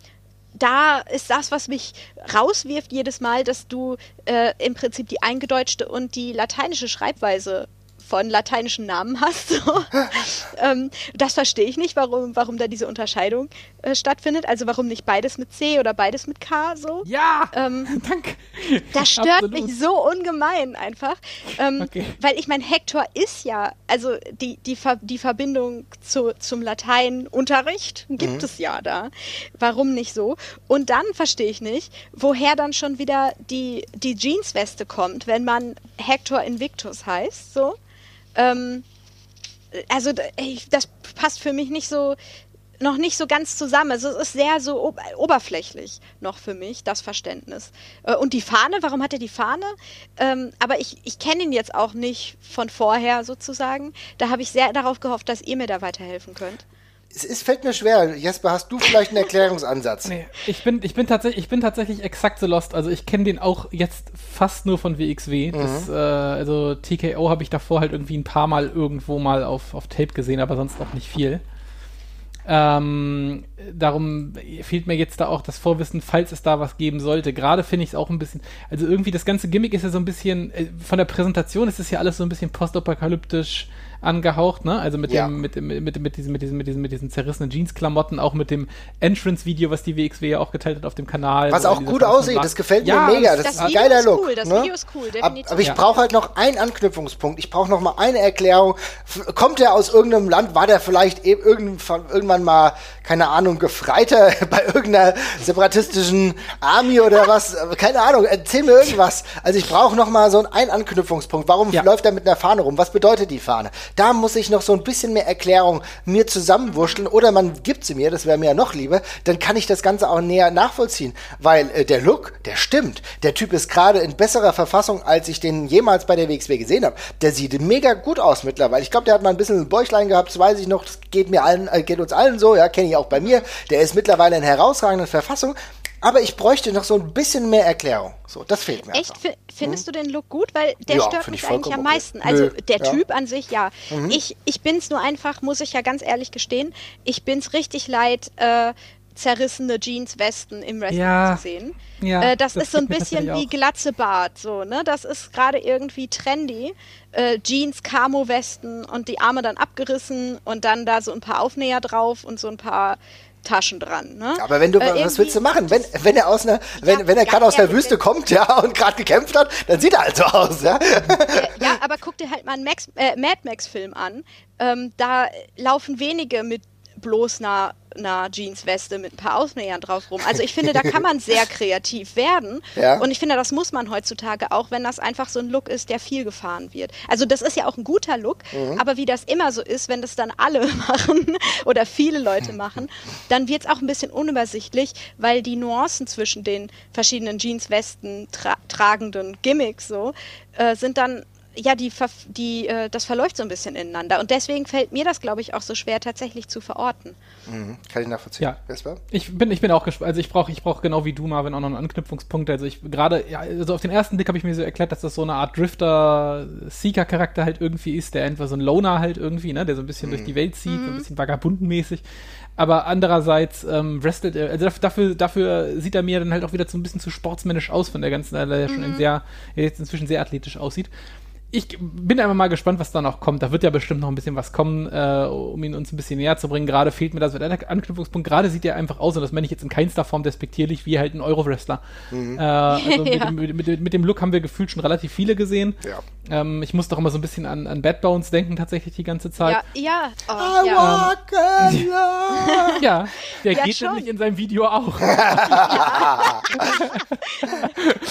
da ist das, was mich rauswirft jedes Mal, dass du äh, im Prinzip die eingedeutschte und die lateinische Schreibweise von lateinischen Namen hast. So. ähm, das verstehe ich nicht, warum, warum da diese Unterscheidung äh, stattfindet. Also warum nicht beides mit C oder beides mit K so. Ja, ähm, danke. Das stört Absolut. mich so ungemein einfach. Ähm, okay. Weil ich meine, Hector ist ja, also die, die, Ver die Verbindung zu, zum Lateinunterricht gibt mhm. es ja da. Warum nicht so? Und dann verstehe ich nicht, woher dann schon wieder die, die Jeansweste kommt, wenn man Hector Invictus heißt, so. Ähm, also das passt für mich nicht so noch nicht so ganz zusammen. Also es ist sehr so oberflächlich noch für mich, das Verständnis. Äh, und die Fahne, warum hat er die Fahne? Ähm, aber ich, ich kenne ihn jetzt auch nicht von vorher sozusagen. Da habe ich sehr darauf gehofft, dass ihr mir da weiterhelfen könnt es ist, fällt mir schwer. Jesper, hast du vielleicht einen Erklärungsansatz? Nee, ich bin, ich bin, tatsächlich, ich bin tatsächlich exakt so lost. Also ich kenne den auch jetzt fast nur von WXW. Mhm. Das, äh, also TKO habe ich davor halt irgendwie ein paar Mal irgendwo mal auf, auf Tape gesehen, aber sonst auch nicht viel. Ähm, darum fehlt mir jetzt da auch das Vorwissen, falls es da was geben sollte. Gerade finde ich es auch ein bisschen, also irgendwie das ganze Gimmick ist ja so ein bisschen, äh, von der Präsentation ist es ja alles so ein bisschen postapokalyptisch angehaucht, ne? Also mit ja. dem, mit, mit, mit, mit, diesen, mit, diesen, mit, diesen, mit diesen zerrissenen Jeans-Klamotten, auch mit dem Entrance-Video, was die WXW ja auch geteilt hat auf dem Kanal. Was auch gut aussieht, das gefällt ja, mir mega. Das, das ist ein geiler Look. Cool, das ne? Video ist cool, definitiv. Aber ich brauche halt noch einen Anknüpfungspunkt. Ich brauche noch mal eine Erklärung. Kommt er aus irgendeinem Land? War der vielleicht eben irgendwann mal, keine Ahnung, Gefreiter bei irgendeiner separatistischen Army oder was? Keine Ahnung. Erzähl mir irgendwas. Also ich brauche noch mal so einen Anknüpfungspunkt. Warum ja. läuft er mit einer Fahne rum? Was bedeutet die Fahne? Da muss ich noch so ein bisschen mehr Erklärung mir zusammenwurschteln oder man gibt sie mir, das wäre mir ja noch lieber, dann kann ich das Ganze auch näher nachvollziehen, weil äh, der Look, der stimmt. Der Typ ist gerade in besserer Verfassung, als ich den jemals bei der WXW gesehen habe. Der sieht mega gut aus mittlerweile. Ich glaube, der hat mal ein bisschen ein Bäuchlein gehabt, das weiß ich noch, das geht mir allen, äh, geht uns allen so, ja, kenne ich auch bei mir. Der ist mittlerweile in herausragender Verfassung. Aber ich bräuchte noch so ein bisschen mehr Erklärung. So, das fehlt mir. Echt? Einfach. Findest hm? du den Look gut? Weil der ja, stört mich eigentlich am meisten. Okay. Also Nö. der ja. Typ an sich, ja. Mhm. Ich, ich bin's nur einfach, muss ich ja ganz ehrlich gestehen, ich bin's richtig leid, äh, zerrissene Jeans-Westen im Wrestling ja. zu sehen. Ja, äh, das, das, ist so ein bisschen wie Glatze Bart, so, ne? Das ist gerade irgendwie trendy. Äh, Jeans, Camo-Westen und die Arme dann abgerissen und dann da so ein paar Aufnäher drauf und so ein paar Taschen dran. Ne? Aber wenn du, äh, was willst du machen? Wenn, wenn er aus einer, wenn, ja, wenn er gerade aus der Wüste kommt, ja, und gerade gekämpft hat, dann sieht er halt so aus, ja. ja, aber guck dir halt mal einen Max, äh, Mad Max-Film an. Ähm, da laufen wenige mit bloß einer, einer Jeansweste mit ein paar Ausnähern drauf rum. Also ich finde, da kann man sehr kreativ werden. Ja. Und ich finde, das muss man heutzutage auch, wenn das einfach so ein Look ist, der viel gefahren wird. Also das ist ja auch ein guter Look, mhm. aber wie das immer so ist, wenn das dann alle machen oder viele Leute machen, dann wird es auch ein bisschen unübersichtlich, weil die Nuancen zwischen den verschiedenen Jeanswesten tra tragenden Gimmicks so äh, sind dann ja, die, die, äh, das verläuft so ein bisschen ineinander. Und deswegen fällt mir das, glaube ich, auch so schwer, tatsächlich zu verorten. Mhm. Kann ich nachvollziehen. Ja. Vesper? Ich bin, ich bin auch gespannt. Also ich brauche ich brauch genau wie du, Marvin, auch noch einen Anknüpfungspunkt. Also ich gerade, ja, also auf den ersten Blick habe ich mir so erklärt, dass das so eine Art Drifter-Seeker-Charakter halt irgendwie ist, der einfach so ein Loner halt irgendwie, ne, der so ein bisschen mhm. durch die Welt zieht, mhm. so ein mhm. bisschen vagabundenmäßig. Aber andererseits ähm, wrestelt er, also dafür, dafür sieht er mir dann halt auch wieder so ein bisschen zu sportsmännisch aus von der ganzen, weil er ja schon mhm. sehr, jetzt inzwischen sehr athletisch aussieht ich bin einfach mal gespannt, was da noch kommt. Da wird ja bestimmt noch ein bisschen was kommen, äh, um ihn uns ein bisschen näher zu bringen. Gerade fehlt mir das so der Anknüpfungspunkt. Gerade sieht er einfach aus, und das meine ich jetzt in keinster Form despektierlich, wie halt ein Euro-Wrestler. Mhm. Äh, also ja. mit, mit, mit, mit, dem Look haben wir gefühlt schon relativ viele gesehen. Ja. Ähm, ich muss doch immer so ein bisschen an, an Bad Bones denken, tatsächlich die ganze Zeit. Ja, ja. Oh, ja. Ähm, ja, der ja, geht schon. nämlich in seinem Video auch.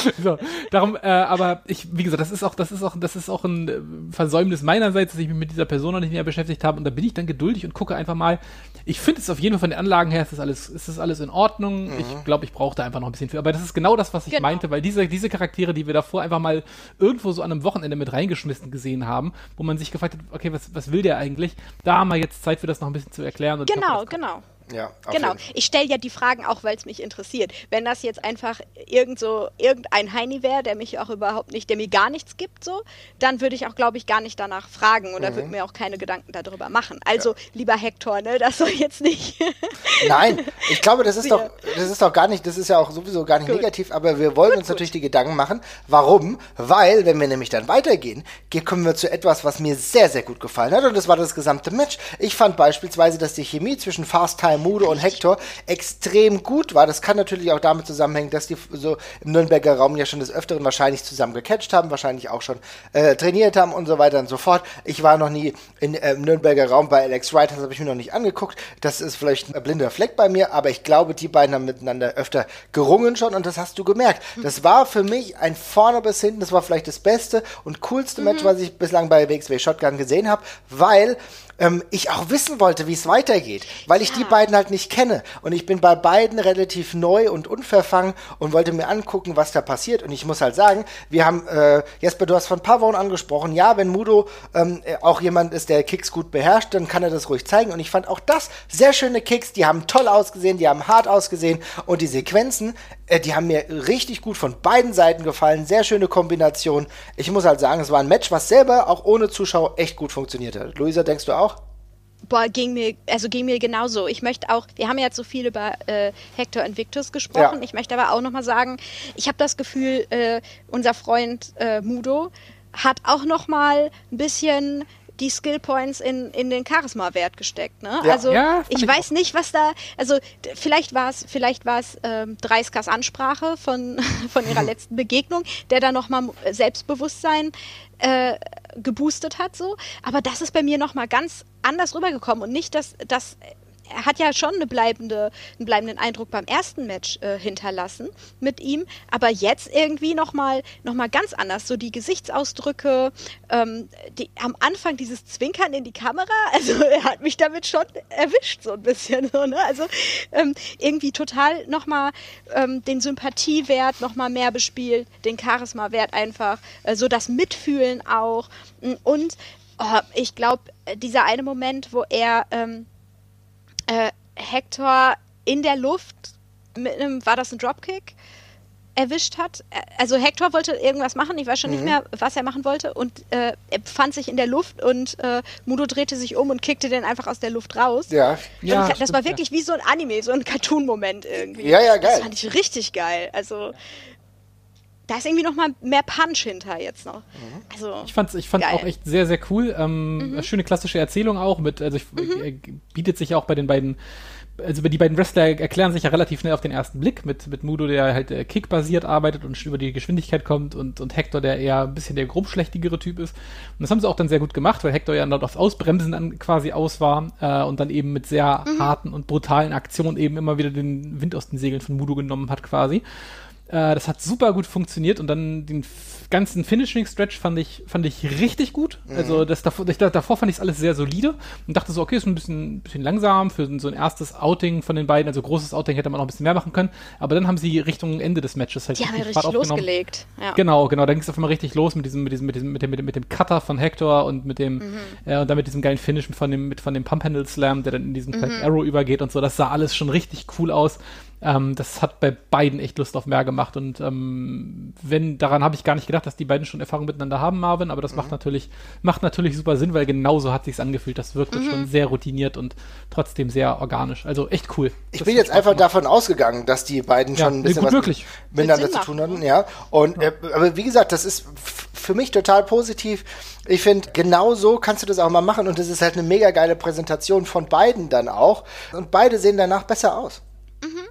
so, darum, äh, aber ich, wie gesagt, das ist auch, das ist auch, das ist auch ein äh, Versäumnis meinerseits, dass ich mich mit dieser Person noch nicht mehr beschäftigt habe und da bin ich dann geduldig und gucke einfach mal. Ich finde es auf jeden Fall von den Anlagen her, ist das alles, ist das alles in Ordnung. Mhm. Ich glaube, ich brauche da einfach noch ein bisschen für. Aber das ist genau das, was ich genau. meinte, weil diese, diese Charaktere, die wir davor einfach mal irgendwo so an einem Wochenende mit reingeschmissen gesehen haben, wo man sich gefragt hat, okay, was, was will der eigentlich? Da haben wir jetzt Zeit für das noch ein bisschen zu erklären. genau, glaub, genau. Ja, genau. Ich stelle ja die Fragen auch, weil es mich interessiert. Wenn das jetzt einfach irgend so, irgendein Heini wäre, der mich auch überhaupt nicht, der mir gar nichts gibt, so, dann würde ich auch, glaube ich, gar nicht danach fragen oder mhm. würde mir auch keine Gedanken darüber machen. Also, ja. lieber Hector, ne, das soll jetzt nicht. Nein, ich glaube, das ist doch, das ist doch gar nicht, das ist ja auch sowieso gar nicht gut. negativ, aber wir wollen gut, uns gut. natürlich die Gedanken machen. Warum? Weil, wenn wir nämlich dann weitergehen, kommen wir zu etwas, was mir sehr, sehr gut gefallen hat und das war das gesamte Match. Ich fand beispielsweise, dass die Chemie zwischen Fast Time Mudo und Hector extrem gut war. Das kann natürlich auch damit zusammenhängen, dass die so im Nürnberger Raum ja schon des Öfteren wahrscheinlich zusammen gecatcht haben, wahrscheinlich auch schon äh, trainiert haben und so weiter und so fort. Ich war noch nie in, äh, im Nürnberger Raum bei Alex Wright, das habe ich mir noch nicht angeguckt. Das ist vielleicht ein blinder Fleck bei mir, aber ich glaube, die beiden haben miteinander öfter gerungen schon und das hast du gemerkt. Das war für mich ein vorne bis hinten, das war vielleicht das beste und coolste mhm. Match, was ich bislang bei WXW Shotgun gesehen habe, weil ähm, ich auch wissen wollte, wie es weitergeht, weil ich ja. die beiden halt nicht kenne. Und ich bin bei beiden relativ neu und unverfangen und wollte mir angucken, was da passiert. Und ich muss halt sagen, wir haben, äh, Jesper, du hast von Pavon angesprochen, ja, wenn Mudo ähm, auch jemand ist, der Kicks gut beherrscht, dann kann er das ruhig zeigen. Und ich fand auch das sehr schöne Kicks, die haben toll ausgesehen, die haben hart ausgesehen und die Sequenzen, äh, die haben mir richtig gut von beiden Seiten gefallen. Sehr schöne Kombination. Ich muss halt sagen, es war ein Match, was selber auch ohne Zuschauer echt gut funktioniert hat. Luisa, denkst du auch? Boah, ging mir, also ging mir genauso. Ich möchte auch, wir haben jetzt so viel über äh, Hector Invictus gesprochen. Ja. Ich möchte aber auch nochmal sagen, ich habe das Gefühl, äh, unser Freund äh, Mudo hat auch nochmal ein bisschen die Skill Points in, in den Charisma-Wert gesteckt. Ne? Ja. Also ja, ich, ich weiß nicht, was da, also vielleicht war es, vielleicht war es ähm, Dreiskers Ansprache von, von ihrer letzten Begegnung, der da nochmal Selbstbewusstsein äh, geboostet hat, so. Aber das ist bei mir nochmal ganz anders rübergekommen und nicht, dass, dass er hat ja schon eine bleibende, einen bleibenden Eindruck beim ersten Match äh, hinterlassen mit ihm, aber jetzt irgendwie nochmal noch mal ganz anders. So die Gesichtsausdrücke, ähm, die, am Anfang dieses Zwinkern in die Kamera, also er hat mich damit schon erwischt, so ein bisschen. So, ne? Also ähm, irgendwie total nochmal ähm, den Sympathiewert nochmal mehr bespielt, den Charisma-Wert einfach, äh, so das Mitfühlen auch. Und oh, ich glaube, dieser eine Moment, wo er ähm, äh, Hector in der Luft mit einem, war das ein Dropkick? erwischt hat. Also Hector wollte irgendwas machen, ich weiß schon mhm. nicht mehr, was er machen wollte und äh, er befand sich in der Luft und äh, Mudo drehte sich um und kickte den einfach aus der Luft raus. Ja, ja ich, das war wirklich wie so ein Anime, so ein Cartoon-Moment irgendwie. Ja, ja, geil. Das fand ich richtig geil. Also da ist irgendwie noch mal mehr Punch hinter jetzt noch. Mhm. Also, ich fand es ich fand's auch echt sehr, sehr cool. Ähm, mhm. Schöne klassische Erzählung auch mit, also ich, mhm. bietet sich auch bei den beiden, also die beiden Wrestler erklären sich ja relativ schnell auf den ersten Blick mit, mit Mudo, der halt äh, kickbasiert arbeitet und über die Geschwindigkeit kommt und, und Hector, der eher ein bisschen der grobschlächtigere Typ ist. Und das haben sie auch dann sehr gut gemacht, weil Hector ja dann auf Ausbremsen an, quasi aus war äh, und dann eben mit sehr mhm. harten und brutalen Aktionen eben immer wieder den Wind aus den Segeln von Mudo genommen hat quasi. Äh, das hat super gut funktioniert und dann den ganzen Finishing-Stretch fand ich, fand ich richtig gut. Mhm. Also das davor, ich, davor fand ich es alles sehr solide und dachte so, okay, ist ein bisschen, bisschen langsam für so ein erstes Outing von den beiden. Also großes Outing hätte man noch ein bisschen mehr machen können. Aber dann haben sie Richtung Ende des Matches halt Die haben ja richtig losgelegt. Ja. Genau, genau. Dann ging es auf einmal richtig los mit diesem, mit diesem, mit diesem, mit dem, mit dem, mit dem Cutter von Hector und mit dem, mhm. äh, und dann mit diesem geilen Finish von dem, mit, von dem Pump Handle Slam, der dann in diesen mhm. Arrow übergeht und so. Das sah alles schon richtig cool aus. Ähm, das hat bei beiden echt Lust auf mehr gemacht und ähm, wenn, daran habe ich gar nicht gedacht, dass die beiden schon Erfahrung miteinander haben, Marvin, aber das mhm. macht natürlich, macht natürlich super Sinn, weil genauso hat sich's angefühlt. Das wirkte mhm. schon sehr routiniert und trotzdem sehr organisch. Also echt cool. Ich bin jetzt einfach gemacht. davon ausgegangen, dass die beiden ja, schon ein bisschen was möglich. miteinander zu tun hatten, ja. Und ja. Äh, aber wie gesagt, das ist für mich total positiv. Ich finde, genau so kannst du das auch mal machen und das ist halt eine mega geile Präsentation von beiden dann auch. Und beide sehen danach besser aus. Mhm.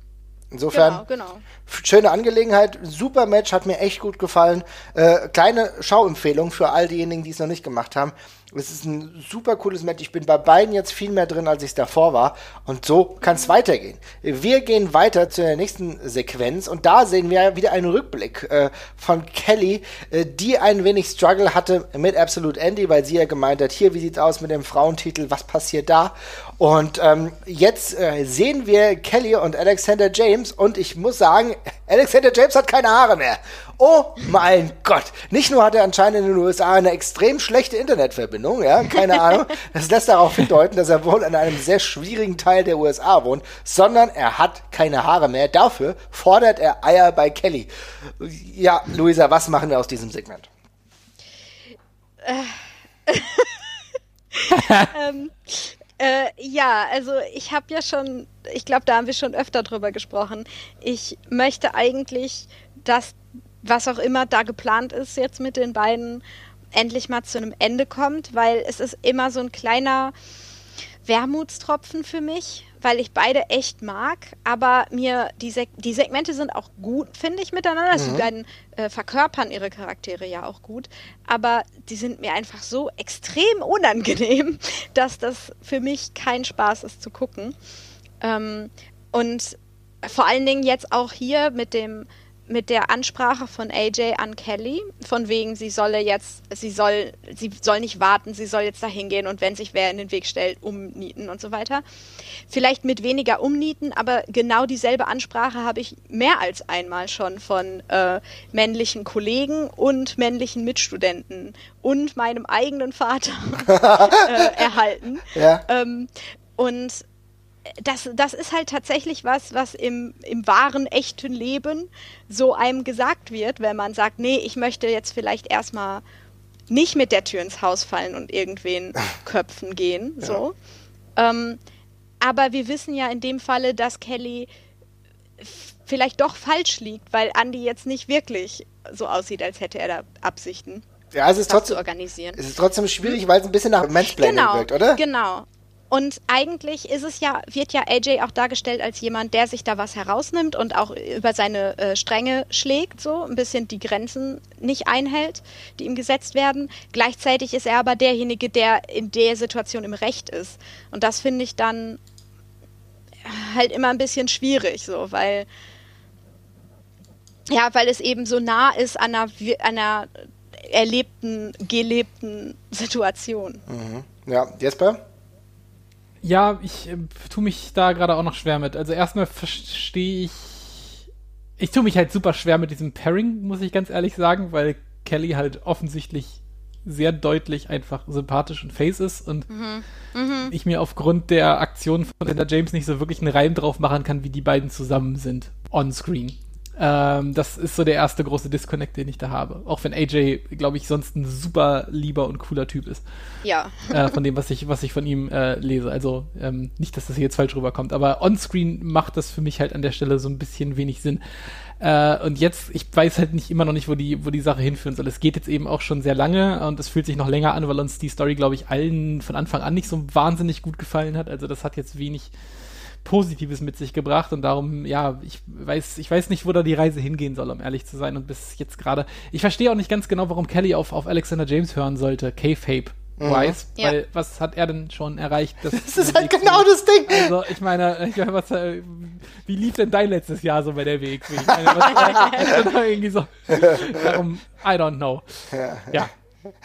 Insofern, genau, genau. schöne Angelegenheit, super Match, hat mir echt gut gefallen. Äh, kleine Schauempfehlung für all diejenigen, die es noch nicht gemacht haben. Es ist ein super cooles Match. Ich bin bei beiden jetzt viel mehr drin, als ich es davor war. Und so kann es weitergehen. Wir gehen weiter zu der nächsten Sequenz und da sehen wir wieder einen Rückblick äh, von Kelly, äh, die ein wenig Struggle hatte mit Absolute Andy, weil sie ja gemeint hat, hier, wie sieht's aus mit dem Frauentitel, was passiert da? Und ähm, jetzt äh, sehen wir Kelly und Alexander James und ich muss sagen, Alexander James hat keine Haare mehr. Oh mein Gott. Nicht nur hat er anscheinend in den USA eine extrem schlechte Internetverbindung, ja, keine Ahnung. Das lässt darauf hindeuten, dass er wohl in einem sehr schwierigen Teil der USA wohnt, sondern er hat keine Haare mehr. Dafür fordert er Eier bei Kelly. Ja, Luisa, was machen wir aus diesem Segment? ähm, äh, ja, also ich habe ja schon, ich glaube, da haben wir schon öfter drüber gesprochen. Ich möchte eigentlich, dass was auch immer da geplant ist jetzt mit den beiden endlich mal zu einem Ende kommt, weil es ist immer so ein kleiner Wermutstropfen für mich, weil ich beide echt mag, aber mir die, Seg die Segmente sind auch gut, finde ich, miteinander. Also mhm. Die beiden äh, verkörpern ihre Charaktere ja auch gut, aber die sind mir einfach so extrem unangenehm, dass das für mich kein Spaß ist zu gucken. Ähm, und vor allen Dingen jetzt auch hier mit dem mit der Ansprache von AJ an Kelly, von wegen, sie solle jetzt, sie soll, sie soll nicht warten, sie soll jetzt dahin gehen und wenn sich wer in den Weg stellt, umnieten und so weiter. Vielleicht mit weniger umnieten, aber genau dieselbe Ansprache habe ich mehr als einmal schon von äh, männlichen Kollegen und männlichen Mitstudenten und meinem eigenen Vater äh, erhalten. Ja. Ähm, und das, das ist halt tatsächlich was, was im, im wahren, echten Leben so einem gesagt wird, wenn man sagt, nee, ich möchte jetzt vielleicht erstmal nicht mit der Tür ins Haus fallen und irgendwen köpfen gehen. Ja. So. Ähm, aber wir wissen ja in dem Falle, dass Kelly vielleicht doch falsch liegt, weil Andy jetzt nicht wirklich so aussieht, als hätte er da Absichten. ja, es ist trotzdem, zu organisieren. Es ist trotzdem schwierig, weil es ein bisschen nach Mansplaining genau, wirkt, oder? Genau. Und eigentlich ist es ja, wird ja AJ auch dargestellt als jemand, der sich da was herausnimmt und auch über seine äh, Stränge schlägt, so ein bisschen die Grenzen nicht einhält, die ihm gesetzt werden. Gleichzeitig ist er aber derjenige, der in der Situation im Recht ist. Und das finde ich dann halt immer ein bisschen schwierig, so, weil ja, weil es eben so nah ist an einer, einer erlebten, gelebten Situation. Mhm. Ja, Jesper? Ja, ich äh, tue mich da gerade auch noch schwer mit. Also erstmal verstehe ich. Ich tue mich halt super schwer mit diesem Pairing, muss ich ganz ehrlich sagen, weil Kelly halt offensichtlich sehr deutlich einfach sympathisch und face ist und mhm. Mhm. ich mir aufgrund der Aktion von Linda James nicht so wirklich einen Reim drauf machen kann, wie die beiden zusammen sind on screen. Ähm, das ist so der erste große Disconnect, den ich da habe. Auch wenn AJ, glaube ich, sonst ein super lieber und cooler Typ ist. Ja. Äh, von dem, was ich, was ich von ihm äh, lese. Also ähm, nicht, dass das hier jetzt falsch rüberkommt, aber onscreen macht das für mich halt an der Stelle so ein bisschen wenig Sinn. Äh, und jetzt, ich weiß halt nicht immer noch nicht, wo die, wo die Sache hinführen soll. Es geht jetzt eben auch schon sehr lange und es fühlt sich noch länger an, weil uns die Story, glaube ich, allen von Anfang an nicht so wahnsinnig gut gefallen hat. Also das hat jetzt wenig Positives mit sich gebracht und darum, ja, ich weiß, ich weiß nicht, wo da die Reise hingehen soll, um ehrlich zu sein. Und bis jetzt gerade, ich verstehe auch nicht ganz genau, warum Kelly auf, auf Alexander James hören sollte, K-Fape. Mhm. Weiß, ja. weil was hat er denn schon erreicht? Das, das ist halt genau das Ding. Also ich meine, ich meine was, äh, wie lief denn dein letztes Jahr so bei der WXW? Ich meine, was, irgendwie so, darum, I don't know. Ja. ja.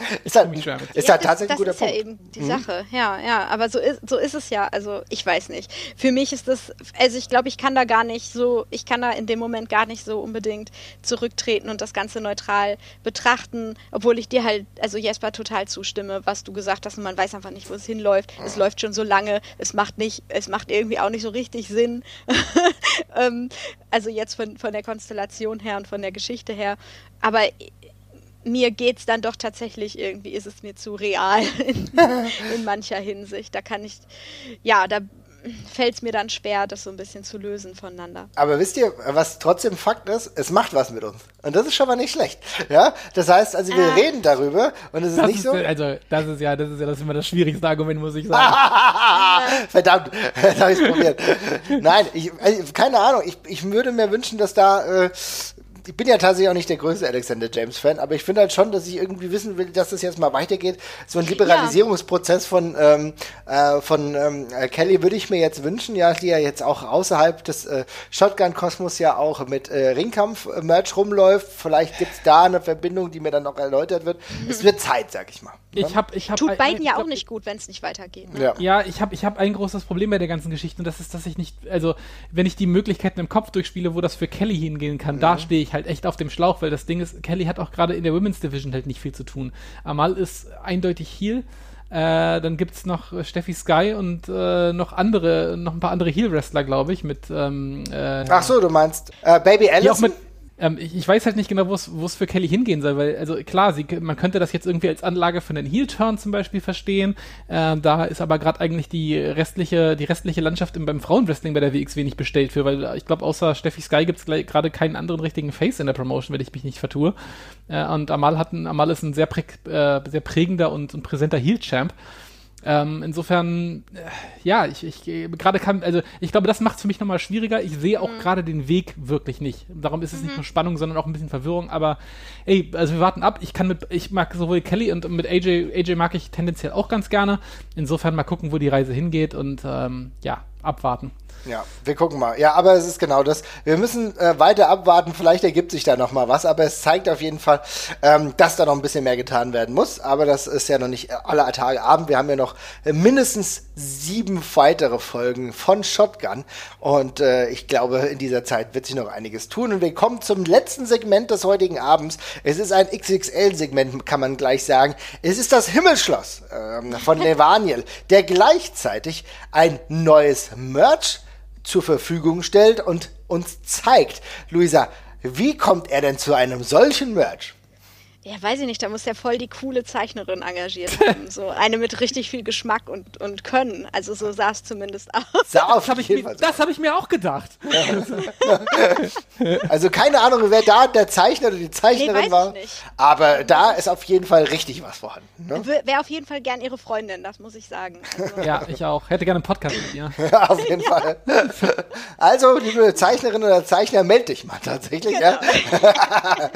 ist halt, ist ja, halt tatsächlich ein guter Punkt. Das ist ja eben die mhm. Sache. Ja, ja, aber so ist, so ist es ja. Also ich weiß nicht. Für mich ist das, also ich glaube, ich kann da gar nicht so, ich kann da in dem Moment gar nicht so unbedingt zurücktreten und das Ganze neutral betrachten, obwohl ich dir halt, also Jesper total zustimme, was du gesagt hast und man weiß einfach nicht, wo es hinläuft. Es läuft schon so lange, es macht nicht, es macht irgendwie auch nicht so richtig Sinn. ähm, also jetzt von, von der Konstellation her und von der Geschichte her. Aber mir geht es dann doch tatsächlich irgendwie, ist es mir zu real in, in mancher Hinsicht. Da kann ich, ja, da fällt es mir dann schwer, das so ein bisschen zu lösen voneinander. Aber wisst ihr, was trotzdem Fakt ist? Es macht was mit uns. Und das ist schon mal nicht schlecht. Ja, das heißt, also wir ah. reden darüber und es ist das nicht ist, so. Also, das ist ja, das ist ja das, ist immer das schwierigste Argument, muss ich sagen. Verdammt, da habe ich es probiert. Nein, ich, also, keine Ahnung. Ich, ich würde mir wünschen, dass da äh, ich bin ja tatsächlich auch nicht der größte Alexander James Fan, aber ich finde halt schon, dass ich irgendwie wissen will, dass das jetzt mal weitergeht. So ein Liberalisierungsprozess ja. von, ähm, äh, von ähm, äh, Kelly würde ich mir jetzt wünschen, ja, die ja jetzt auch außerhalb des äh, Shotgun-Kosmos ja auch mit äh, Ringkampf-Merch rumläuft. Vielleicht gibt es da eine Verbindung, die mir dann noch erläutert wird. Es wird Zeit, sag ich mal. Ich hab, ich hab, Tut beiden ja auch nicht gut, wenn es nicht weitergeht. Ne? Ja. ja, ich habe ich hab ein großes Problem bei der ganzen Geschichte und das ist, dass ich nicht, also wenn ich die Möglichkeiten im Kopf durchspiele, wo das für Kelly hingehen kann, mhm. da stehe ich halt echt auf dem Schlauch, weil das Ding ist, Kelly hat auch gerade in der Women's Division halt nicht viel zu tun. Amal ist eindeutig Heal. Äh, dann gibt es noch äh, Steffi Sky und äh, noch andere, noch ein paar andere Heel-Wrestler, glaube ich, mit ähm, äh, Ach so, du meinst äh, Baby Allison? Ähm, ich, ich, weiß halt nicht genau, wo es für Kelly hingehen soll, weil, also klar, sie, man könnte das jetzt irgendwie als Anlage für einen Heel-Turn zum Beispiel verstehen. Ähm, da ist aber gerade eigentlich die restliche, die restliche Landschaft im, beim Frauenwrestling bei der WXW nicht bestellt für, weil ich glaube, außer Steffi Sky gibt es gerade keinen anderen richtigen Face in der Promotion, wenn ich mich nicht vertue. Äh, und Amal, hat ein, Amal ist ein sehr, prä, äh, sehr prägender und, und präsenter Heel-Champ. Ähm, insofern, äh, ja, ich, ich gerade kann, also ich glaube, das macht es für mich nochmal schwieriger. Ich sehe auch mhm. gerade den Weg wirklich nicht. Darum ist es mhm. nicht nur Spannung, sondern auch ein bisschen Verwirrung. Aber ey, also wir warten ab. Ich kann mit, ich mag sowohl Kelly und mit AJ, AJ mag ich tendenziell auch ganz gerne. Insofern mal gucken, wo die Reise hingeht und ähm, ja, abwarten. Ja, wir gucken mal. Ja, aber es ist genau das. Wir müssen äh, weiter abwarten. Vielleicht ergibt sich da noch mal was. Aber es zeigt auf jeden Fall, ähm, dass da noch ein bisschen mehr getan werden muss. Aber das ist ja noch nicht aller Tage Abend. Wir haben ja noch äh, mindestens sieben weitere Folgen von Shotgun. Und äh, ich glaube, in dieser Zeit wird sich noch einiges tun. Und wir kommen zum letzten Segment des heutigen Abends. Es ist ein XXL-Segment, kann man gleich sagen. Es ist das Himmelschloss ähm, von Levaniel, der gleichzeitig ein neues Merch zur Verfügung stellt und uns zeigt. Luisa, wie kommt er denn zu einem solchen Merch? Ja, weiß ich nicht, da muss ja voll die coole Zeichnerin engagiert haben. So eine mit richtig viel Geschmack und, und Können. Also so sah es zumindest aus. Sah das habe ich, mir, hab ich mir auch gedacht. also keine Ahnung, wer da der Zeichner oder die Zeichnerin nee, war. Aber da ist auf jeden Fall richtig was vorhanden. Ne? Wäre auf jeden Fall gern ihre Freundin, das muss ich sagen. Also ja, ich auch. Hätte gerne einen Podcast mit ihr. auf jeden ja. Fall. Also, liebe Zeichnerin oder Zeichner, melde dich mal tatsächlich. Genau, ja?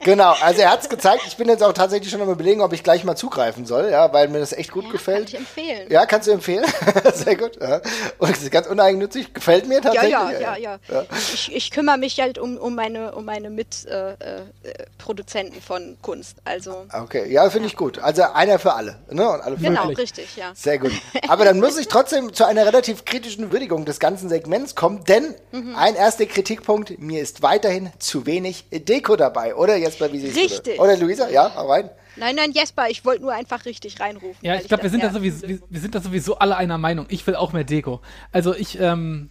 genau also er hat es gezeigt. Ich bin jetzt auch tatsächlich schon am überlegen, ob ich gleich mal zugreifen soll, ja, weil mir das echt gut ja, gefällt. Kann ich empfehlen. Ja, kannst du empfehlen. Sehr gut. Ja. Und es ist ganz uneigennützig. Gefällt mir tatsächlich. Ja, ja, ja, ja. Ich, ich, kümmere mich halt um, um meine, um meine Mitproduzenten äh, äh, von Kunst. Also. Okay, ja, finde ich gut. Also einer für alle. Ne? Und alle für genau, alle. richtig, ja. Sehr gut. Aber dann muss ich trotzdem zu einer relativ kritischen Würdigung des ganzen Segments kommen, denn mhm. ein erster Kritikpunkt, mir ist weiterhin zu wenig Deko dabei, oder? Jesper, wie siehst Richtig. du Oder Luisa, ja, hau rein. Nein, nein, Jesper, ich wollte nur einfach richtig reinrufen. Ja, ich glaube, wir, sind da sowieso, wir, wir sind da sowieso alle einer Meinung. Ich will auch mehr Deko. Also ich, ähm,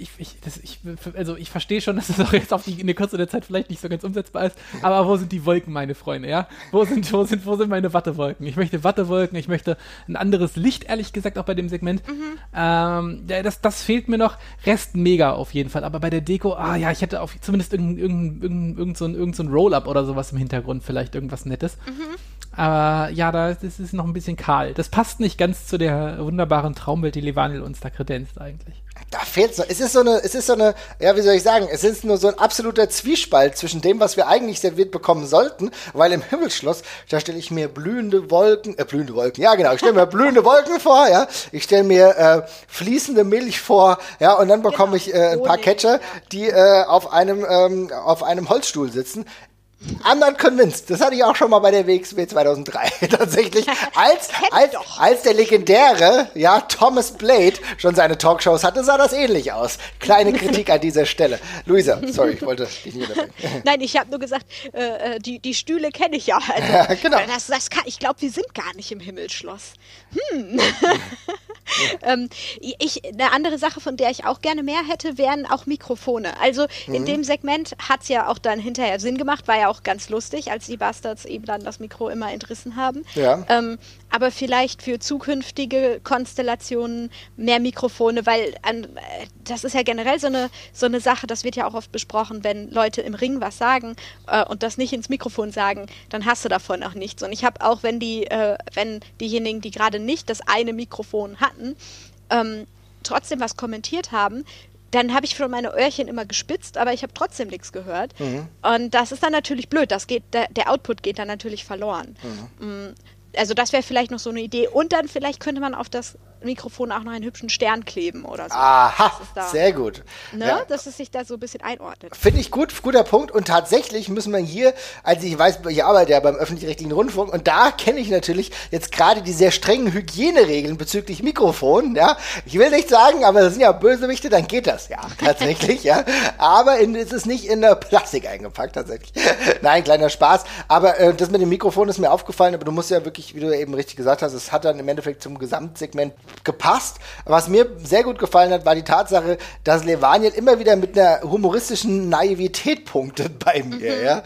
ich, ich, das, ich, also ich verstehe schon, dass das auch jetzt auf die, in der Kürze der Zeit vielleicht nicht so ganz umsetzbar ist, aber wo sind die Wolken, meine Freunde, ja? Wo sind, wo sind, wo sind meine Wattewolken? Ich möchte Wattewolken, ich möchte ein anderes Licht, ehrlich gesagt, auch bei dem Segment. Mhm. Ähm, ja, das, das fehlt mir noch. Rest mega auf jeden Fall, aber bei der Deko, ah ja, ich hätte auf zumindest irgendein, irgendein, irgendein, irgend so ein, irgend so ein Roll-Up oder sowas im Hintergrund, vielleicht irgendwas Nettes. Mhm. Aber ja, da das ist noch ein bisschen kahl. Das passt nicht ganz zu der wunderbaren Traumwelt, die Levanil uns da kredenzt eigentlich. Da fehlt so. Es ist so eine, es ist so eine, ja, wie soll ich sagen, es ist nur so ein absoluter Zwiespalt zwischen dem, was wir eigentlich serviert bekommen sollten, weil im Himmelsschloss, da stelle ich mir blühende Wolken, äh, blühende Wolken, ja genau, ich stelle mir blühende Wolken vor, ja, ich stelle mir äh, fließende Milch vor, ja, und dann bekomme genau. ich äh, ein paar Catcher, die äh, auf einem, ähm, auf einem Holzstuhl sitzen. I'm not convinced. Das hatte ich auch schon mal bei der WXW 2003 tatsächlich. Als, als, als der legendäre, ja, Thomas Blade schon seine Talkshows hatte, sah das ähnlich aus. Kleine Kritik an dieser Stelle. Luisa, sorry, ich wollte dich nicht unterbrechen. Nein, ich habe nur gesagt, äh, äh, die, die Stühle kenne ich ja. Also, ja genau. Das, das kann, ich glaube, wir sind gar nicht im Himmelsschloss. Hm. ähm, ich, eine andere Sache, von der ich auch gerne mehr hätte, wären auch Mikrofone. Also in mhm. dem Segment hat es ja auch dann hinterher Sinn gemacht, war ja auch ganz lustig, als die Bastards eben dann das Mikro immer entrissen haben. Ja. Ähm, aber vielleicht für zukünftige Konstellationen mehr Mikrofone, weil an, äh, das ist ja generell so eine, so eine Sache, das wird ja auch oft besprochen, wenn Leute im Ring was sagen äh, und das nicht ins Mikrofon sagen, dann hast du davon auch nichts. Und ich habe auch, wenn die, äh, wenn diejenigen, die gerade nicht das eine Mikrofon hatten, ähm, trotzdem was kommentiert haben, dann habe ich für meine Öhrchen immer gespitzt, aber ich habe trotzdem nichts gehört. Mhm. Und das ist dann natürlich blöd. Das geht, der, der Output geht dann natürlich verloren. Mhm. Also das wäre vielleicht noch so eine Idee. Und dann vielleicht könnte man auf das Mikrofon auch noch einen hübschen Stern kleben oder so. Aha, sehr gut. Ne, ja. Dass es sich da so ein bisschen einordnet. Finde ich gut, guter Punkt. Und tatsächlich müssen wir hier, also ich weiß, ich arbeite ja beim öffentlich-rechtlichen Rundfunk und da kenne ich natürlich jetzt gerade die sehr strengen Hygieneregeln bezüglich Mikrofon. Ja, ich will nicht sagen, aber das sind ja Bösewichte, dann geht das ja tatsächlich. ja, aber in, es ist nicht in der Plastik eingepackt tatsächlich. Nein, kleiner Spaß. Aber äh, das mit dem Mikrofon ist mir aufgefallen. Aber du musst ja wirklich, wie du eben richtig gesagt hast, es hat dann im Endeffekt zum Gesamtsegment gepasst. Was mir sehr gut gefallen hat, war die Tatsache, dass Levaniel immer wieder mit einer humoristischen Naivität punktet bei mir. Mhm. Ja.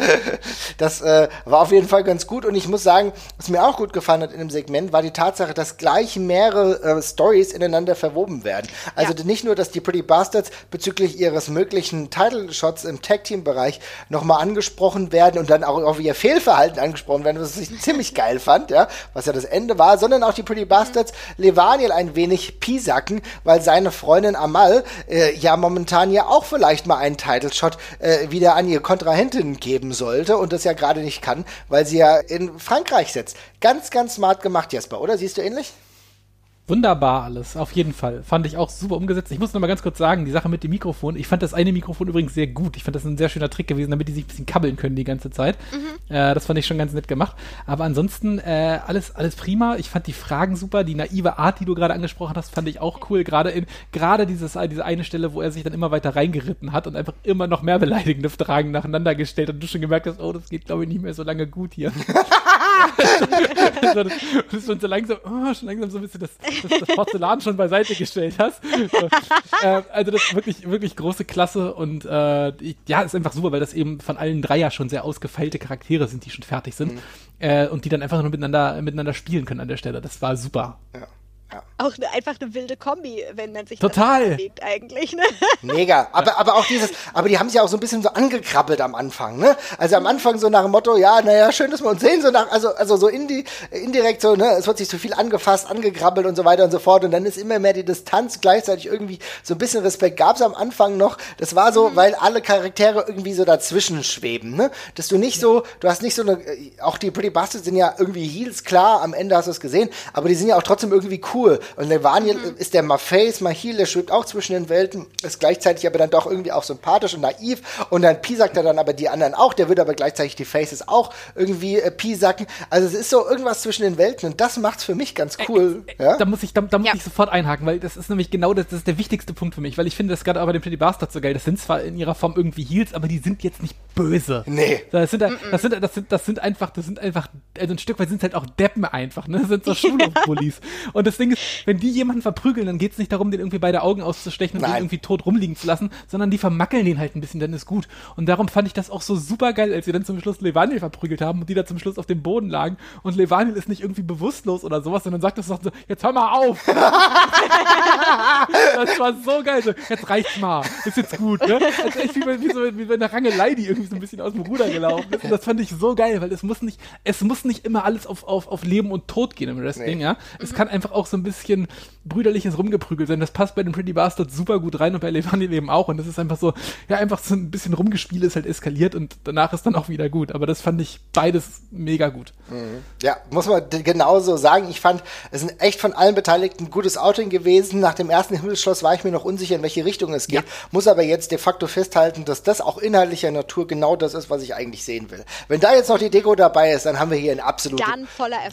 Das äh, war auf jeden Fall ganz gut und ich muss sagen, was mir auch gut gefallen hat in dem Segment, war die Tatsache, dass gleich mehrere äh, Stories ineinander verwoben werden. Also ja. nicht nur, dass die Pretty Bastards bezüglich ihres möglichen Title-Shots im Tag-Team-Bereich nochmal angesprochen werden und dann auch auf ihr Fehlverhalten angesprochen werden, was ich ziemlich geil fand, ja, was ja das Ende war, sondern auch die Pretty Bastards. Levaniel ein wenig piesacken, weil seine Freundin Amal äh, ja momentan ja auch vielleicht mal einen Title Shot äh, wieder an ihr Kontrahentin geben sollte und das ja gerade nicht kann, weil sie ja in Frankreich sitzt. Ganz, ganz smart gemacht, Jasper, oder? Siehst du ähnlich? Wunderbar alles, auf jeden Fall. Fand ich auch super umgesetzt. Ich muss noch mal ganz kurz sagen, die Sache mit dem Mikrofon. Ich fand das eine Mikrofon übrigens sehr gut. Ich fand das ein sehr schöner Trick gewesen, damit die sich ein bisschen kabbeln können die ganze Zeit. Mhm. Äh, das fand ich schon ganz nett gemacht. Aber ansonsten äh, alles, alles prima. Ich fand die Fragen super. Die naive Art, die du gerade angesprochen hast, fand ich auch cool. Gerade in gerade dieses diese eine Stelle, wo er sich dann immer weiter reingeritten hat und einfach immer noch mehr beleidigende Fragen nacheinander gestellt und du schon gemerkt hast, oh, das geht glaube ich nicht mehr so lange gut hier. also, das, schon so langsam, oh, schon langsam so ein bisschen das, das, das Porzellan schon beiseite gestellt hast. So, äh, also das ist wirklich, wirklich große Klasse und äh, ja, ist einfach super, weil das eben von allen drei ja schon sehr ausgefeilte Charaktere sind, die schon fertig sind mhm. äh, und die dann einfach nur miteinander, miteinander spielen können an der Stelle. Das war super. Ja. Ja. Auch ne, einfach eine wilde Kombi, wenn man sich Total. bewegt eigentlich. Ne? Mega. Aber, aber auch dieses, aber die haben sich auch so ein bisschen so angekrabbelt am Anfang, ne? Also am Anfang so nach dem Motto, ja, naja, schön, dass wir uns sehen, so nach, also, also so indi, indirekt so, ne, es wird sich zu viel angefasst, angekrabbelt und so weiter und so fort. Und dann ist immer mehr die Distanz gleichzeitig irgendwie so ein bisschen Respekt gab es am Anfang noch. Das war so, mhm. weil alle Charaktere irgendwie so dazwischen schweben, ne? Dass du nicht so, du hast nicht so eine, auch die Pretty Bastards sind ja irgendwie Heels, klar, am Ende hast du es gesehen, aber die sind ja auch trotzdem irgendwie cool cool. Und Levaniel mhm. ist der mal Face, mal Heal, der schwebt auch zwischen den Welten, ist gleichzeitig aber dann doch irgendwie auch sympathisch und naiv. Und dann pisackt er dann aber die anderen auch, der wird aber gleichzeitig die Faces auch irgendwie äh, pisacken. Also es ist so irgendwas zwischen den Welten und das macht's für mich ganz cool. Äh, äh, ja? Da muss ich, da, da muss ja. ich sofort einhaken, weil das ist nämlich genau das, das ist der wichtigste Punkt für mich, weil ich finde das gerade aber den Pretty Bastard so geil. Das sind zwar in ihrer Form irgendwie Heals, aber die sind jetzt nicht böse. Nee. Das sind, das sind, das sind, das sind einfach, das sind einfach, also ein Stück weit sind halt auch Deppen einfach, ne? Das sind so Schulhofbullies. und das Ding ist, wenn die jemanden verprügeln, dann geht es nicht darum, den irgendwie beide Augen auszustechen und Nein. den irgendwie tot rumliegen zu lassen, sondern die vermackeln den halt ein bisschen, dann ist gut. Und darum fand ich das auch so super geil, als sie dann zum Schluss Levanil verprügelt haben und die da zum Schluss auf dem Boden lagen und Levanil ist nicht irgendwie bewusstlos oder sowas, sondern sagt das so, jetzt hör mal auf. das war so geil. So, jetzt reicht's mal. Ist jetzt gut, ne? Also echt wie bei, wie so, wie bei einer Rangelei, die irgendwie so ein bisschen aus dem Ruder gelaufen ist. Und das fand ich so geil, weil es muss nicht, es muss nicht immer alles auf, auf, auf Leben und Tod gehen im Wrestling, nee. ja. Es kann einfach auch so ein bisschen brüderliches Rumgeprügelt sein. Das passt bei den Pretty Bastards super gut rein und bei Levani eben auch. Und das ist einfach so, ja, einfach so ein bisschen rumgespielt ist halt eskaliert und danach ist dann auch wieder gut. Aber das fand ich beides mega gut. Mhm. Ja, muss man genauso sagen. Ich fand, es ist echt von allen Beteiligten ein gutes Outing gewesen. Nach dem ersten Himmelsschloss war ich mir noch unsicher, in welche Richtung es geht. Ja. Muss aber jetzt de facto festhalten, dass das auch inhaltlicher Natur genau das ist, was ich eigentlich sehen will. Wenn da jetzt noch die Deko dabei ist, dann haben wir hier ein absolut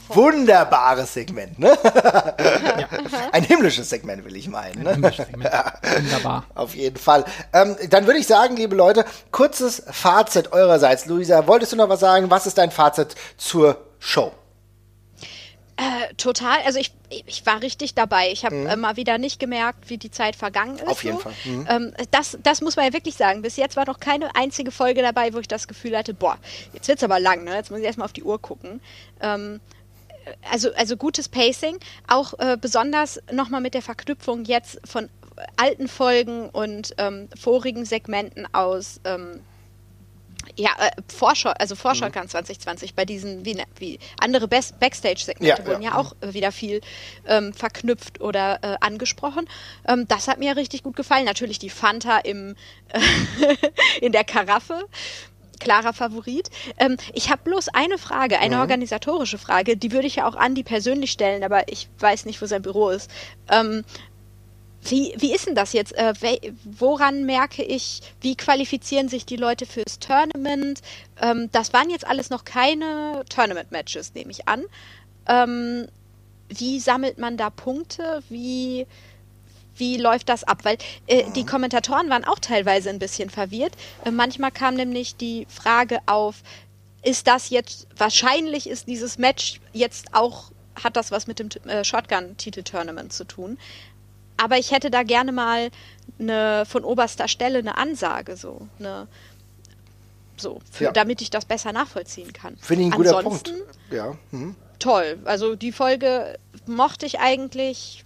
wunderbares Segment. Ne? Ja. Ein himmlisches Segment will ich meinen. Ne? himmlisches Segment. Wunderbar. Auf jeden Fall. Ähm, dann würde ich sagen, liebe Leute, kurzes Fazit eurerseits. Luisa, wolltest du noch was sagen? Was ist dein Fazit zur Show? Äh, total. Also ich, ich war richtig dabei. Ich habe mhm. äh, mal wieder nicht gemerkt, wie die Zeit vergangen ist. Auf jeden so. Fall. Mhm. Ähm, das, das muss man ja wirklich sagen. Bis jetzt war noch keine einzige Folge dabei, wo ich das Gefühl hatte, boah, jetzt wird es aber lang, ne? Jetzt muss ich erstmal auf die Uhr gucken. Ähm, also, also gutes Pacing, auch äh, besonders nochmal mit der Verknüpfung jetzt von alten Folgen und ähm, vorigen Segmenten aus ähm, ja, äh, Vorschau, also Vorschau-Kann mhm. 2020 bei diesen, wie, ne, wie andere Backstage-Segmente ja, wurden ja, ja auch äh, wieder viel ähm, verknüpft oder äh, angesprochen. Ähm, das hat mir richtig gut gefallen. Natürlich die Fanta im, in der Karaffe klarer Favorit. Ähm, ich habe bloß eine Frage, eine mhm. organisatorische Frage, die würde ich ja auch Andi persönlich stellen, aber ich weiß nicht, wo sein Büro ist. Ähm, wie, wie ist denn das jetzt? Äh, woran merke ich, wie qualifizieren sich die Leute fürs Tournament? Ähm, das waren jetzt alles noch keine Tournament-Matches, nehme ich an. Ähm, wie sammelt man da Punkte? Wie wie läuft das ab? Weil äh, die Kommentatoren waren auch teilweise ein bisschen verwirrt. Äh, manchmal kam nämlich die Frage auf, ist das jetzt, wahrscheinlich ist dieses Match jetzt auch, hat das was mit dem äh, Shotgun-Titel-Tournament zu tun. Aber ich hätte da gerne mal eine von oberster Stelle eine Ansage, so eine so, für, ja. damit ich das besser nachvollziehen kann. Finde ich ein guter Punkt. Ja. Mhm. Toll. Also die Folge mochte ich eigentlich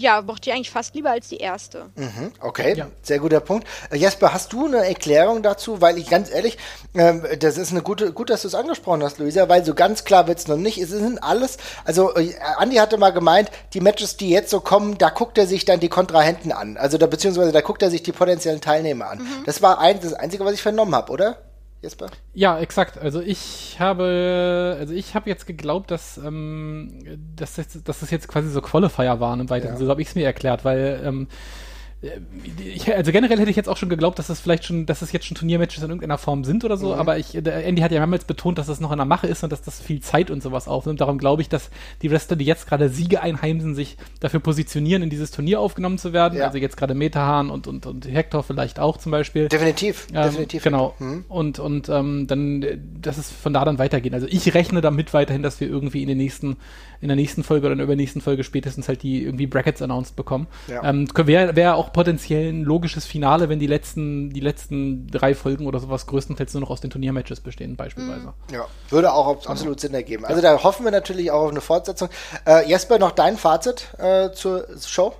ja, mochte ich eigentlich fast lieber als die erste. Mhm, okay, ja. sehr guter Punkt. Äh, Jesper, hast du eine Erklärung dazu? Weil ich ganz ehrlich, ähm, das ist eine gute, gut, dass du es angesprochen hast, Luisa, weil so ganz klar wird es noch nicht. Es sind alles, also äh, Andi hatte mal gemeint, die Matches, die jetzt so kommen, da guckt er sich dann die Kontrahenten an. Also da beziehungsweise da guckt er sich die potenziellen Teilnehmer an. Mhm. Das war ein, das Einzige, was ich vernommen habe, oder? Jesper? Ja, exakt. Also ich habe, also ich habe jetzt geglaubt, dass, ähm, dass, das, dass das jetzt quasi so Qualifier waren im weiteren ja. So habe ich es mir erklärt, weil ähm, also generell hätte ich jetzt auch schon geglaubt, dass das vielleicht schon, dass es jetzt schon Turniermatches in irgendeiner Form sind oder so, mhm. aber ich, Andy hat ja mehrmals betont, dass das noch in der Mache ist und dass das viel Zeit und sowas aufnimmt. Darum glaube ich, dass die Wrestler, die jetzt gerade Siege einheimsen, sich dafür positionieren, in dieses Turnier aufgenommen zu werden. Ja. Also jetzt gerade Metahan und, und, und Hector vielleicht auch zum Beispiel. Definitiv, ähm, definitiv. Genau. Mhm. Und, und ähm, dann, dass es von da dann weitergeht. Also ich rechne damit weiterhin, dass wir irgendwie in den nächsten in der nächsten Folge oder in der übernächsten Folge spätestens halt die irgendwie Brackets announced bekommen. Ja. Ähm, Wäre wär auch potenziell ein logisches Finale, wenn die letzten, die letzten drei Folgen oder sowas größtenteils nur noch aus den Turniermatches bestehen, beispielsweise. Mhm. Ja, würde auch absolut genau. Sinn ergeben. Also da hoffen wir natürlich auch auf eine Fortsetzung. Äh, Jesper, noch dein Fazit äh, zur Show?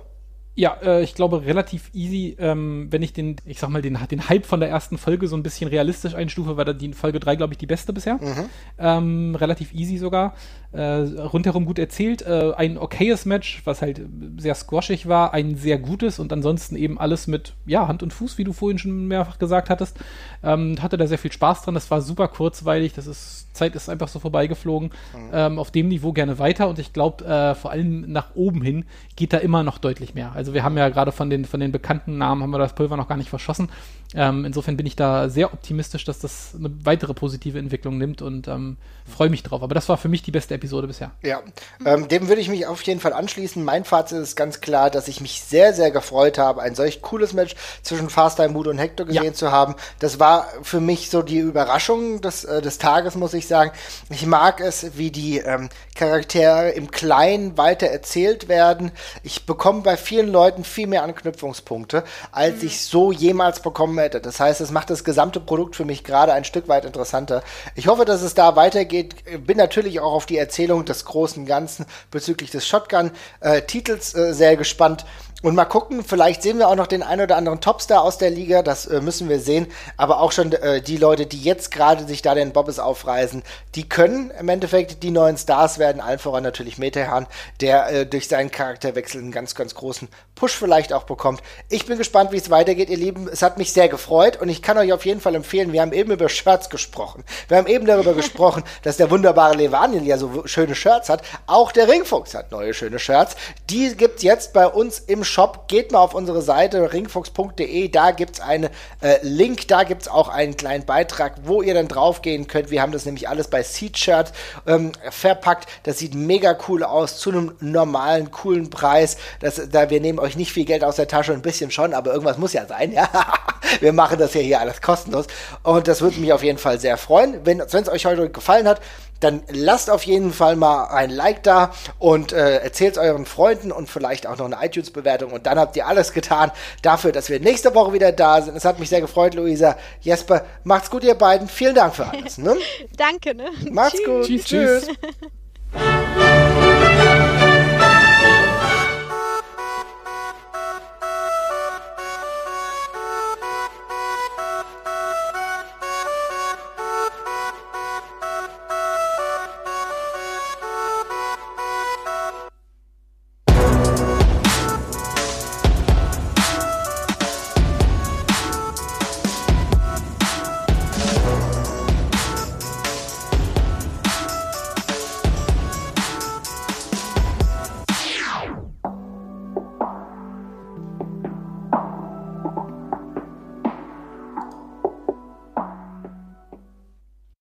Ja, äh, ich glaube relativ easy, ähm, wenn ich den, ich sag mal, den, den Hype von der ersten Folge so ein bisschen realistisch einstufe, war da die Folge 3, glaube ich, die beste bisher. Mhm. Ähm, relativ easy sogar. Äh, rundherum gut erzählt. Äh, ein okayes Match, was halt sehr squashig war, ein sehr gutes und ansonsten eben alles mit ja, Hand und Fuß, wie du vorhin schon mehrfach gesagt hattest. Ähm, hatte da sehr viel Spaß dran. Das war super kurzweilig. Das ist, Zeit ist einfach so vorbeigeflogen. Mhm. Ähm, auf dem Niveau gerne weiter und ich glaube, äh, vor allem nach oben hin geht da immer noch deutlich mehr. Also wir haben ja gerade von den, von den bekannten Namen haben wir das Pulver noch gar nicht verschossen. Ähm, insofern bin ich da sehr optimistisch, dass das eine weitere positive Entwicklung nimmt und ähm, freue mich drauf. Aber das war für mich die beste Episode bisher. Ja, ähm, dem würde ich mich auf jeden Fall anschließen. Mein Fazit ist ganz klar, dass ich mich sehr, sehr gefreut habe, ein solch cooles Match zwischen Fast Mood und Hector gesehen ja. zu haben. Das war für mich so die Überraschung des, äh, des Tages, muss ich sagen. Ich mag es, wie die ähm, Charaktere im Kleinen weiter erzählt werden. Ich bekomme bei vielen Leuten viel mehr Anknüpfungspunkte, als mhm. ich so jemals bekommen hätte. Das heißt, es macht das gesamte Produkt für mich gerade ein Stück weit interessanter. Ich hoffe, dass es da weitergeht. Bin natürlich auch auf die Erzählung des großen Ganzen bezüglich des Shotgun-Titels äh, äh, sehr gespannt. Und mal gucken, vielleicht sehen wir auch noch den ein oder anderen Topstar aus der Liga, das äh, müssen wir sehen. Aber auch schon äh, die Leute, die jetzt gerade sich da den Bobbes aufreißen, die können im Endeffekt die neuen Stars werden. Allen voran natürlich Metehan, der äh, durch seinen Charakterwechsel einen ganz, ganz großen Push vielleicht auch bekommt. Ich bin gespannt, wie es weitergeht, ihr Lieben. Es hat mich sehr gefreut und ich kann euch auf jeden Fall empfehlen, wir haben eben über Shirts gesprochen. Wir haben eben darüber gesprochen, dass der wunderbare Levanil ja so schöne Shirts hat. Auch der Ringfuchs hat neue schöne Shirts. Die gibt's jetzt bei uns im Shop. Geht mal auf unsere Seite ringfuchs.de, da gibt es einen äh, Link, da gibt es auch einen kleinen Beitrag, wo ihr dann draufgehen könnt. Wir haben das nämlich alles bei Seed-Shirt ähm, verpackt. Das sieht mega cool aus, zu einem normalen, coolen Preis. Das, da, wir nehmen euch nicht viel Geld aus der Tasche, ein bisschen schon, aber irgendwas muss ja sein. Ja? wir machen das ja hier alles kostenlos. Und das würde mich auf jeden Fall sehr freuen. Wenn es euch heute gefallen hat, dann lasst auf jeden Fall mal ein Like da und äh, erzählt euren Freunden und vielleicht auch noch eine iTunes-Bewertung. Und dann habt ihr alles getan dafür, dass wir nächste Woche wieder da sind. Es hat mich sehr gefreut, Luisa. Jesper, macht's gut, ihr beiden. Vielen Dank für alles. Ne? Danke, ne? Macht's tschüss. gut. Tschüss. tschüss.